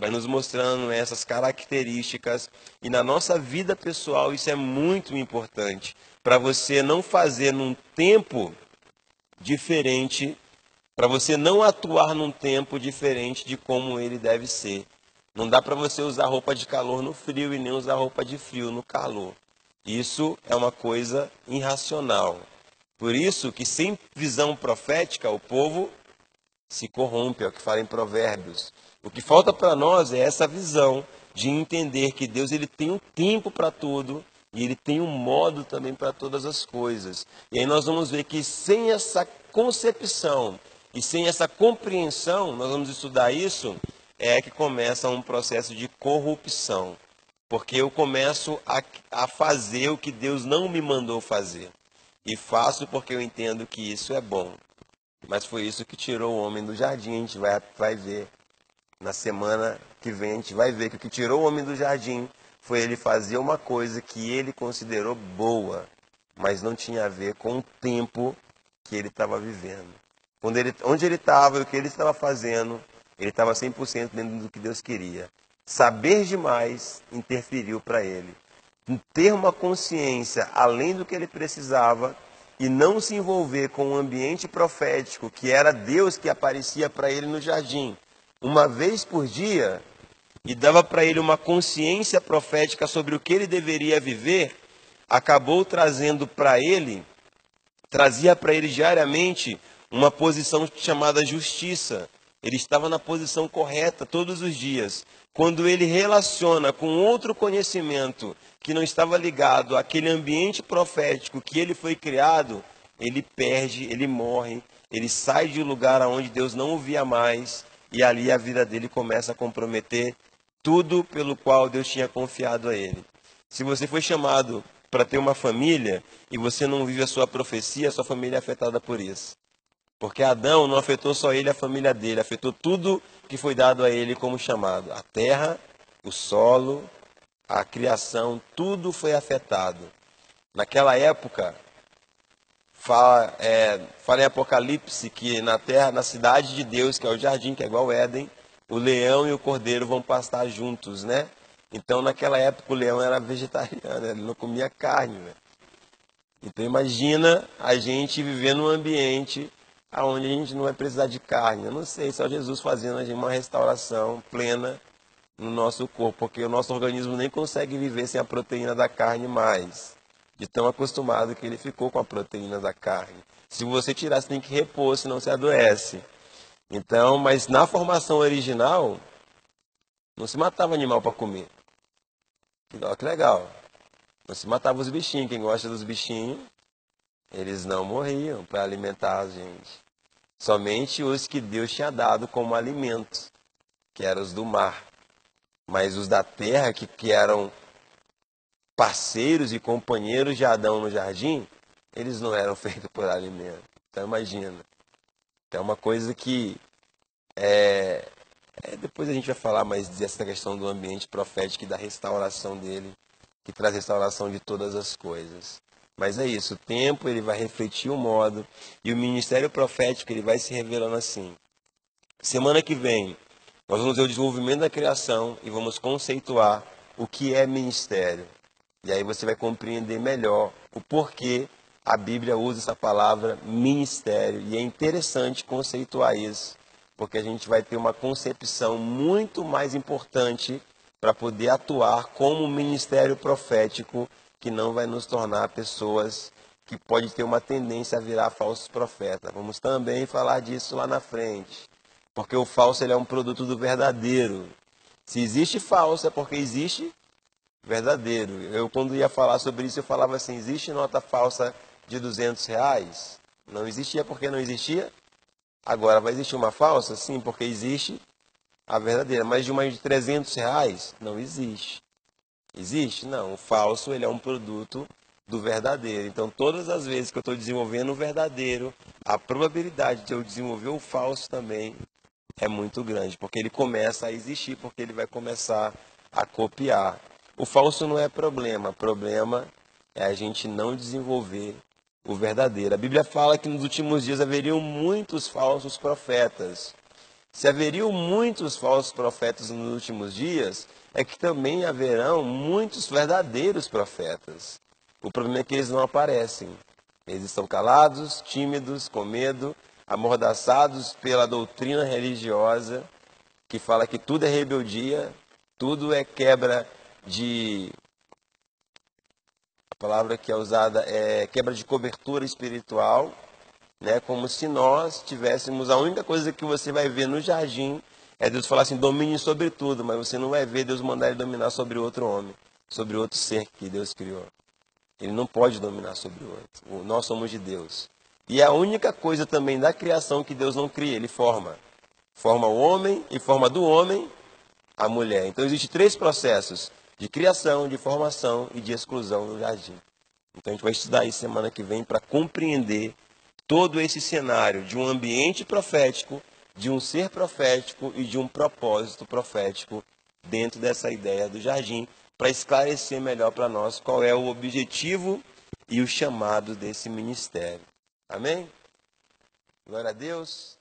vai nos mostrando essas características. E na nossa vida pessoal isso é muito importante para você não fazer num tempo diferente, para você não atuar num tempo diferente de como ele deve ser. Não dá para você usar roupa de calor no frio e nem usar roupa de frio no calor. Isso é uma coisa irracional. Por isso que sem visão profética o povo se corrompe, é o que fala em Provérbios. O que falta para nós é essa visão de entender que Deus ele tem um tempo para tudo e ele tem um modo também para todas as coisas. E aí nós vamos ver que sem essa concepção E sem essa compreensão, nós vamos estudar isso, é que começa um processo de corrupção. Porque eu começo a, a fazer o que Deus não me mandou fazer. E faço porque eu entendo que isso é bom. Mas foi isso que tirou o homem do jardim. A gente vai, vai ver na semana que vem, a gente vai ver que o que tirou o homem do jardim foi ele fazer uma coisa que ele considerou boa, mas não tinha a ver com o tempo que ele estava vivendo. Quando ele, onde ele estava e o que ele estava fazendo, ele estava 100% dentro do que Deus queria. Saber demais interferiu para ele. Ter uma consciência além do que ele precisava e não se envolver com o ambiente profético, que era Deus que aparecia para ele no jardim, uma vez por dia, e dava para ele uma consciência profética sobre o que ele deveria viver, acabou trazendo para ele, trazia para ele diariamente uma posição chamada justiça. Ele estava na posição correta todos os dias. Quando ele relaciona com outro conhecimento que não estava ligado àquele ambiente profético que ele foi criado, ele perde, ele morre, ele sai de um lugar onde Deus não o via mais e ali a vida dele começa a comprometer tudo pelo qual Deus tinha confiado a ele. Se você foi chamado para ter uma família e você não vive a sua profecia, a sua família é afetada por isso. Porque Adão não afetou só ele, a família dele, afetou tudo que foi dado a ele como chamado. A terra, o solo, a criação, tudo foi afetado. Naquela época, fala, é, fala em Apocalipse que na terra, na cidade de Deus, que é o jardim, que é igual ao Éden, o leão e o cordeiro vão pastar juntos, né? Então, naquela época, o leão era vegetariano, ele não comia carne, né? Então, imagina a gente viver num ambiente onde a gente não vai precisar de carne. Eu não sei, só Jesus fazendo uma restauração plena no nosso corpo, porque o nosso organismo nem consegue viver sem a proteína da carne mais, de tão acostumado que ele ficou com a proteína da carne. Se você tirar, você tem que repor, senão você adoece. Então, mas na formação original, não se matava animal para comer. Que legal. Não se matava os bichinhos. Quem gosta dos bichinhos, eles não morriam para alimentar a gente. Somente os que Deus tinha dado como alimento, que eram os do mar. Mas os da terra, que, que eram parceiros e companheiros de Adão no jardim, eles não eram feitos por alimento. Então imagina. É uma coisa que é, é, depois a gente vai falar mais dessa questão do ambiente profético e da restauração dele, que traz restauração de todas as coisas. Mas é isso, o tempo ele vai refletir o modo e o ministério profético ele vai se revelando assim. Semana que vem nós vamos ver o desenvolvimento da criação e vamos conceituar o que é ministério. E aí você vai compreender melhor o porquê a Bíblia usa essa palavra ministério. E é interessante conceituar isso, porque a gente vai ter uma concepção muito mais importante para poder atuar como ministério profético, que não vai nos tornar pessoas que pode ter uma tendência a virar falsos profetas. Vamos também falar disso lá na frente, porque o falso ele é um produto do verdadeiro. Se existe falso é porque existe verdadeiro. Eu quando ia falar sobre isso eu falava assim: existe nota falsa de 200 reais? Não existia porque não existia. Agora, vai existir uma falsa? Sim, porque existe a verdadeira. Mas de uma de 300 reais? Não existe. Existe? Não. O falso ele é um produto do verdadeiro. Então, todas as vezes que eu estou desenvolvendo o verdadeiro, a probabilidade de eu desenvolver o falso também é muito grande, porque ele começa a existir, porque ele vai começar a copiar. O falso não é problema, problema é a gente não desenvolver o verdadeiro. A Bíblia fala que nos últimos dias haveriam muitos falsos profetas. Se haveriam muitos falsos profetas nos últimos dias, é que também haverão muitos verdadeiros profetas. O problema é que eles não aparecem. Eles estão calados, tímidos, com medo, amordaçados pela doutrina religiosa que fala que tudo é rebeldia, tudo é quebra de palavra que é usada é quebra de cobertura espiritual, né? Como se nós tivéssemos a única coisa que você vai ver no jardim é Deus falar assim, domine sobre tudo, mas você não vai ver Deus mandar ele dominar sobre outro homem, sobre outro ser que Deus criou. Ele não pode dominar sobre o outro. Nós somos de Deus. E é a única coisa também da criação que Deus não cria, ele forma. Forma o homem e forma do homem a mulher. Então existem três processos: de criação, de formação e de exclusão no jardim. Então a gente vai estudar isso semana que vem para compreender todo esse cenário de um ambiente profético, de um ser profético e de um propósito profético dentro dessa ideia do jardim, para esclarecer melhor para nós qual é o objetivo e o chamado desse ministério. Amém? Glória a Deus.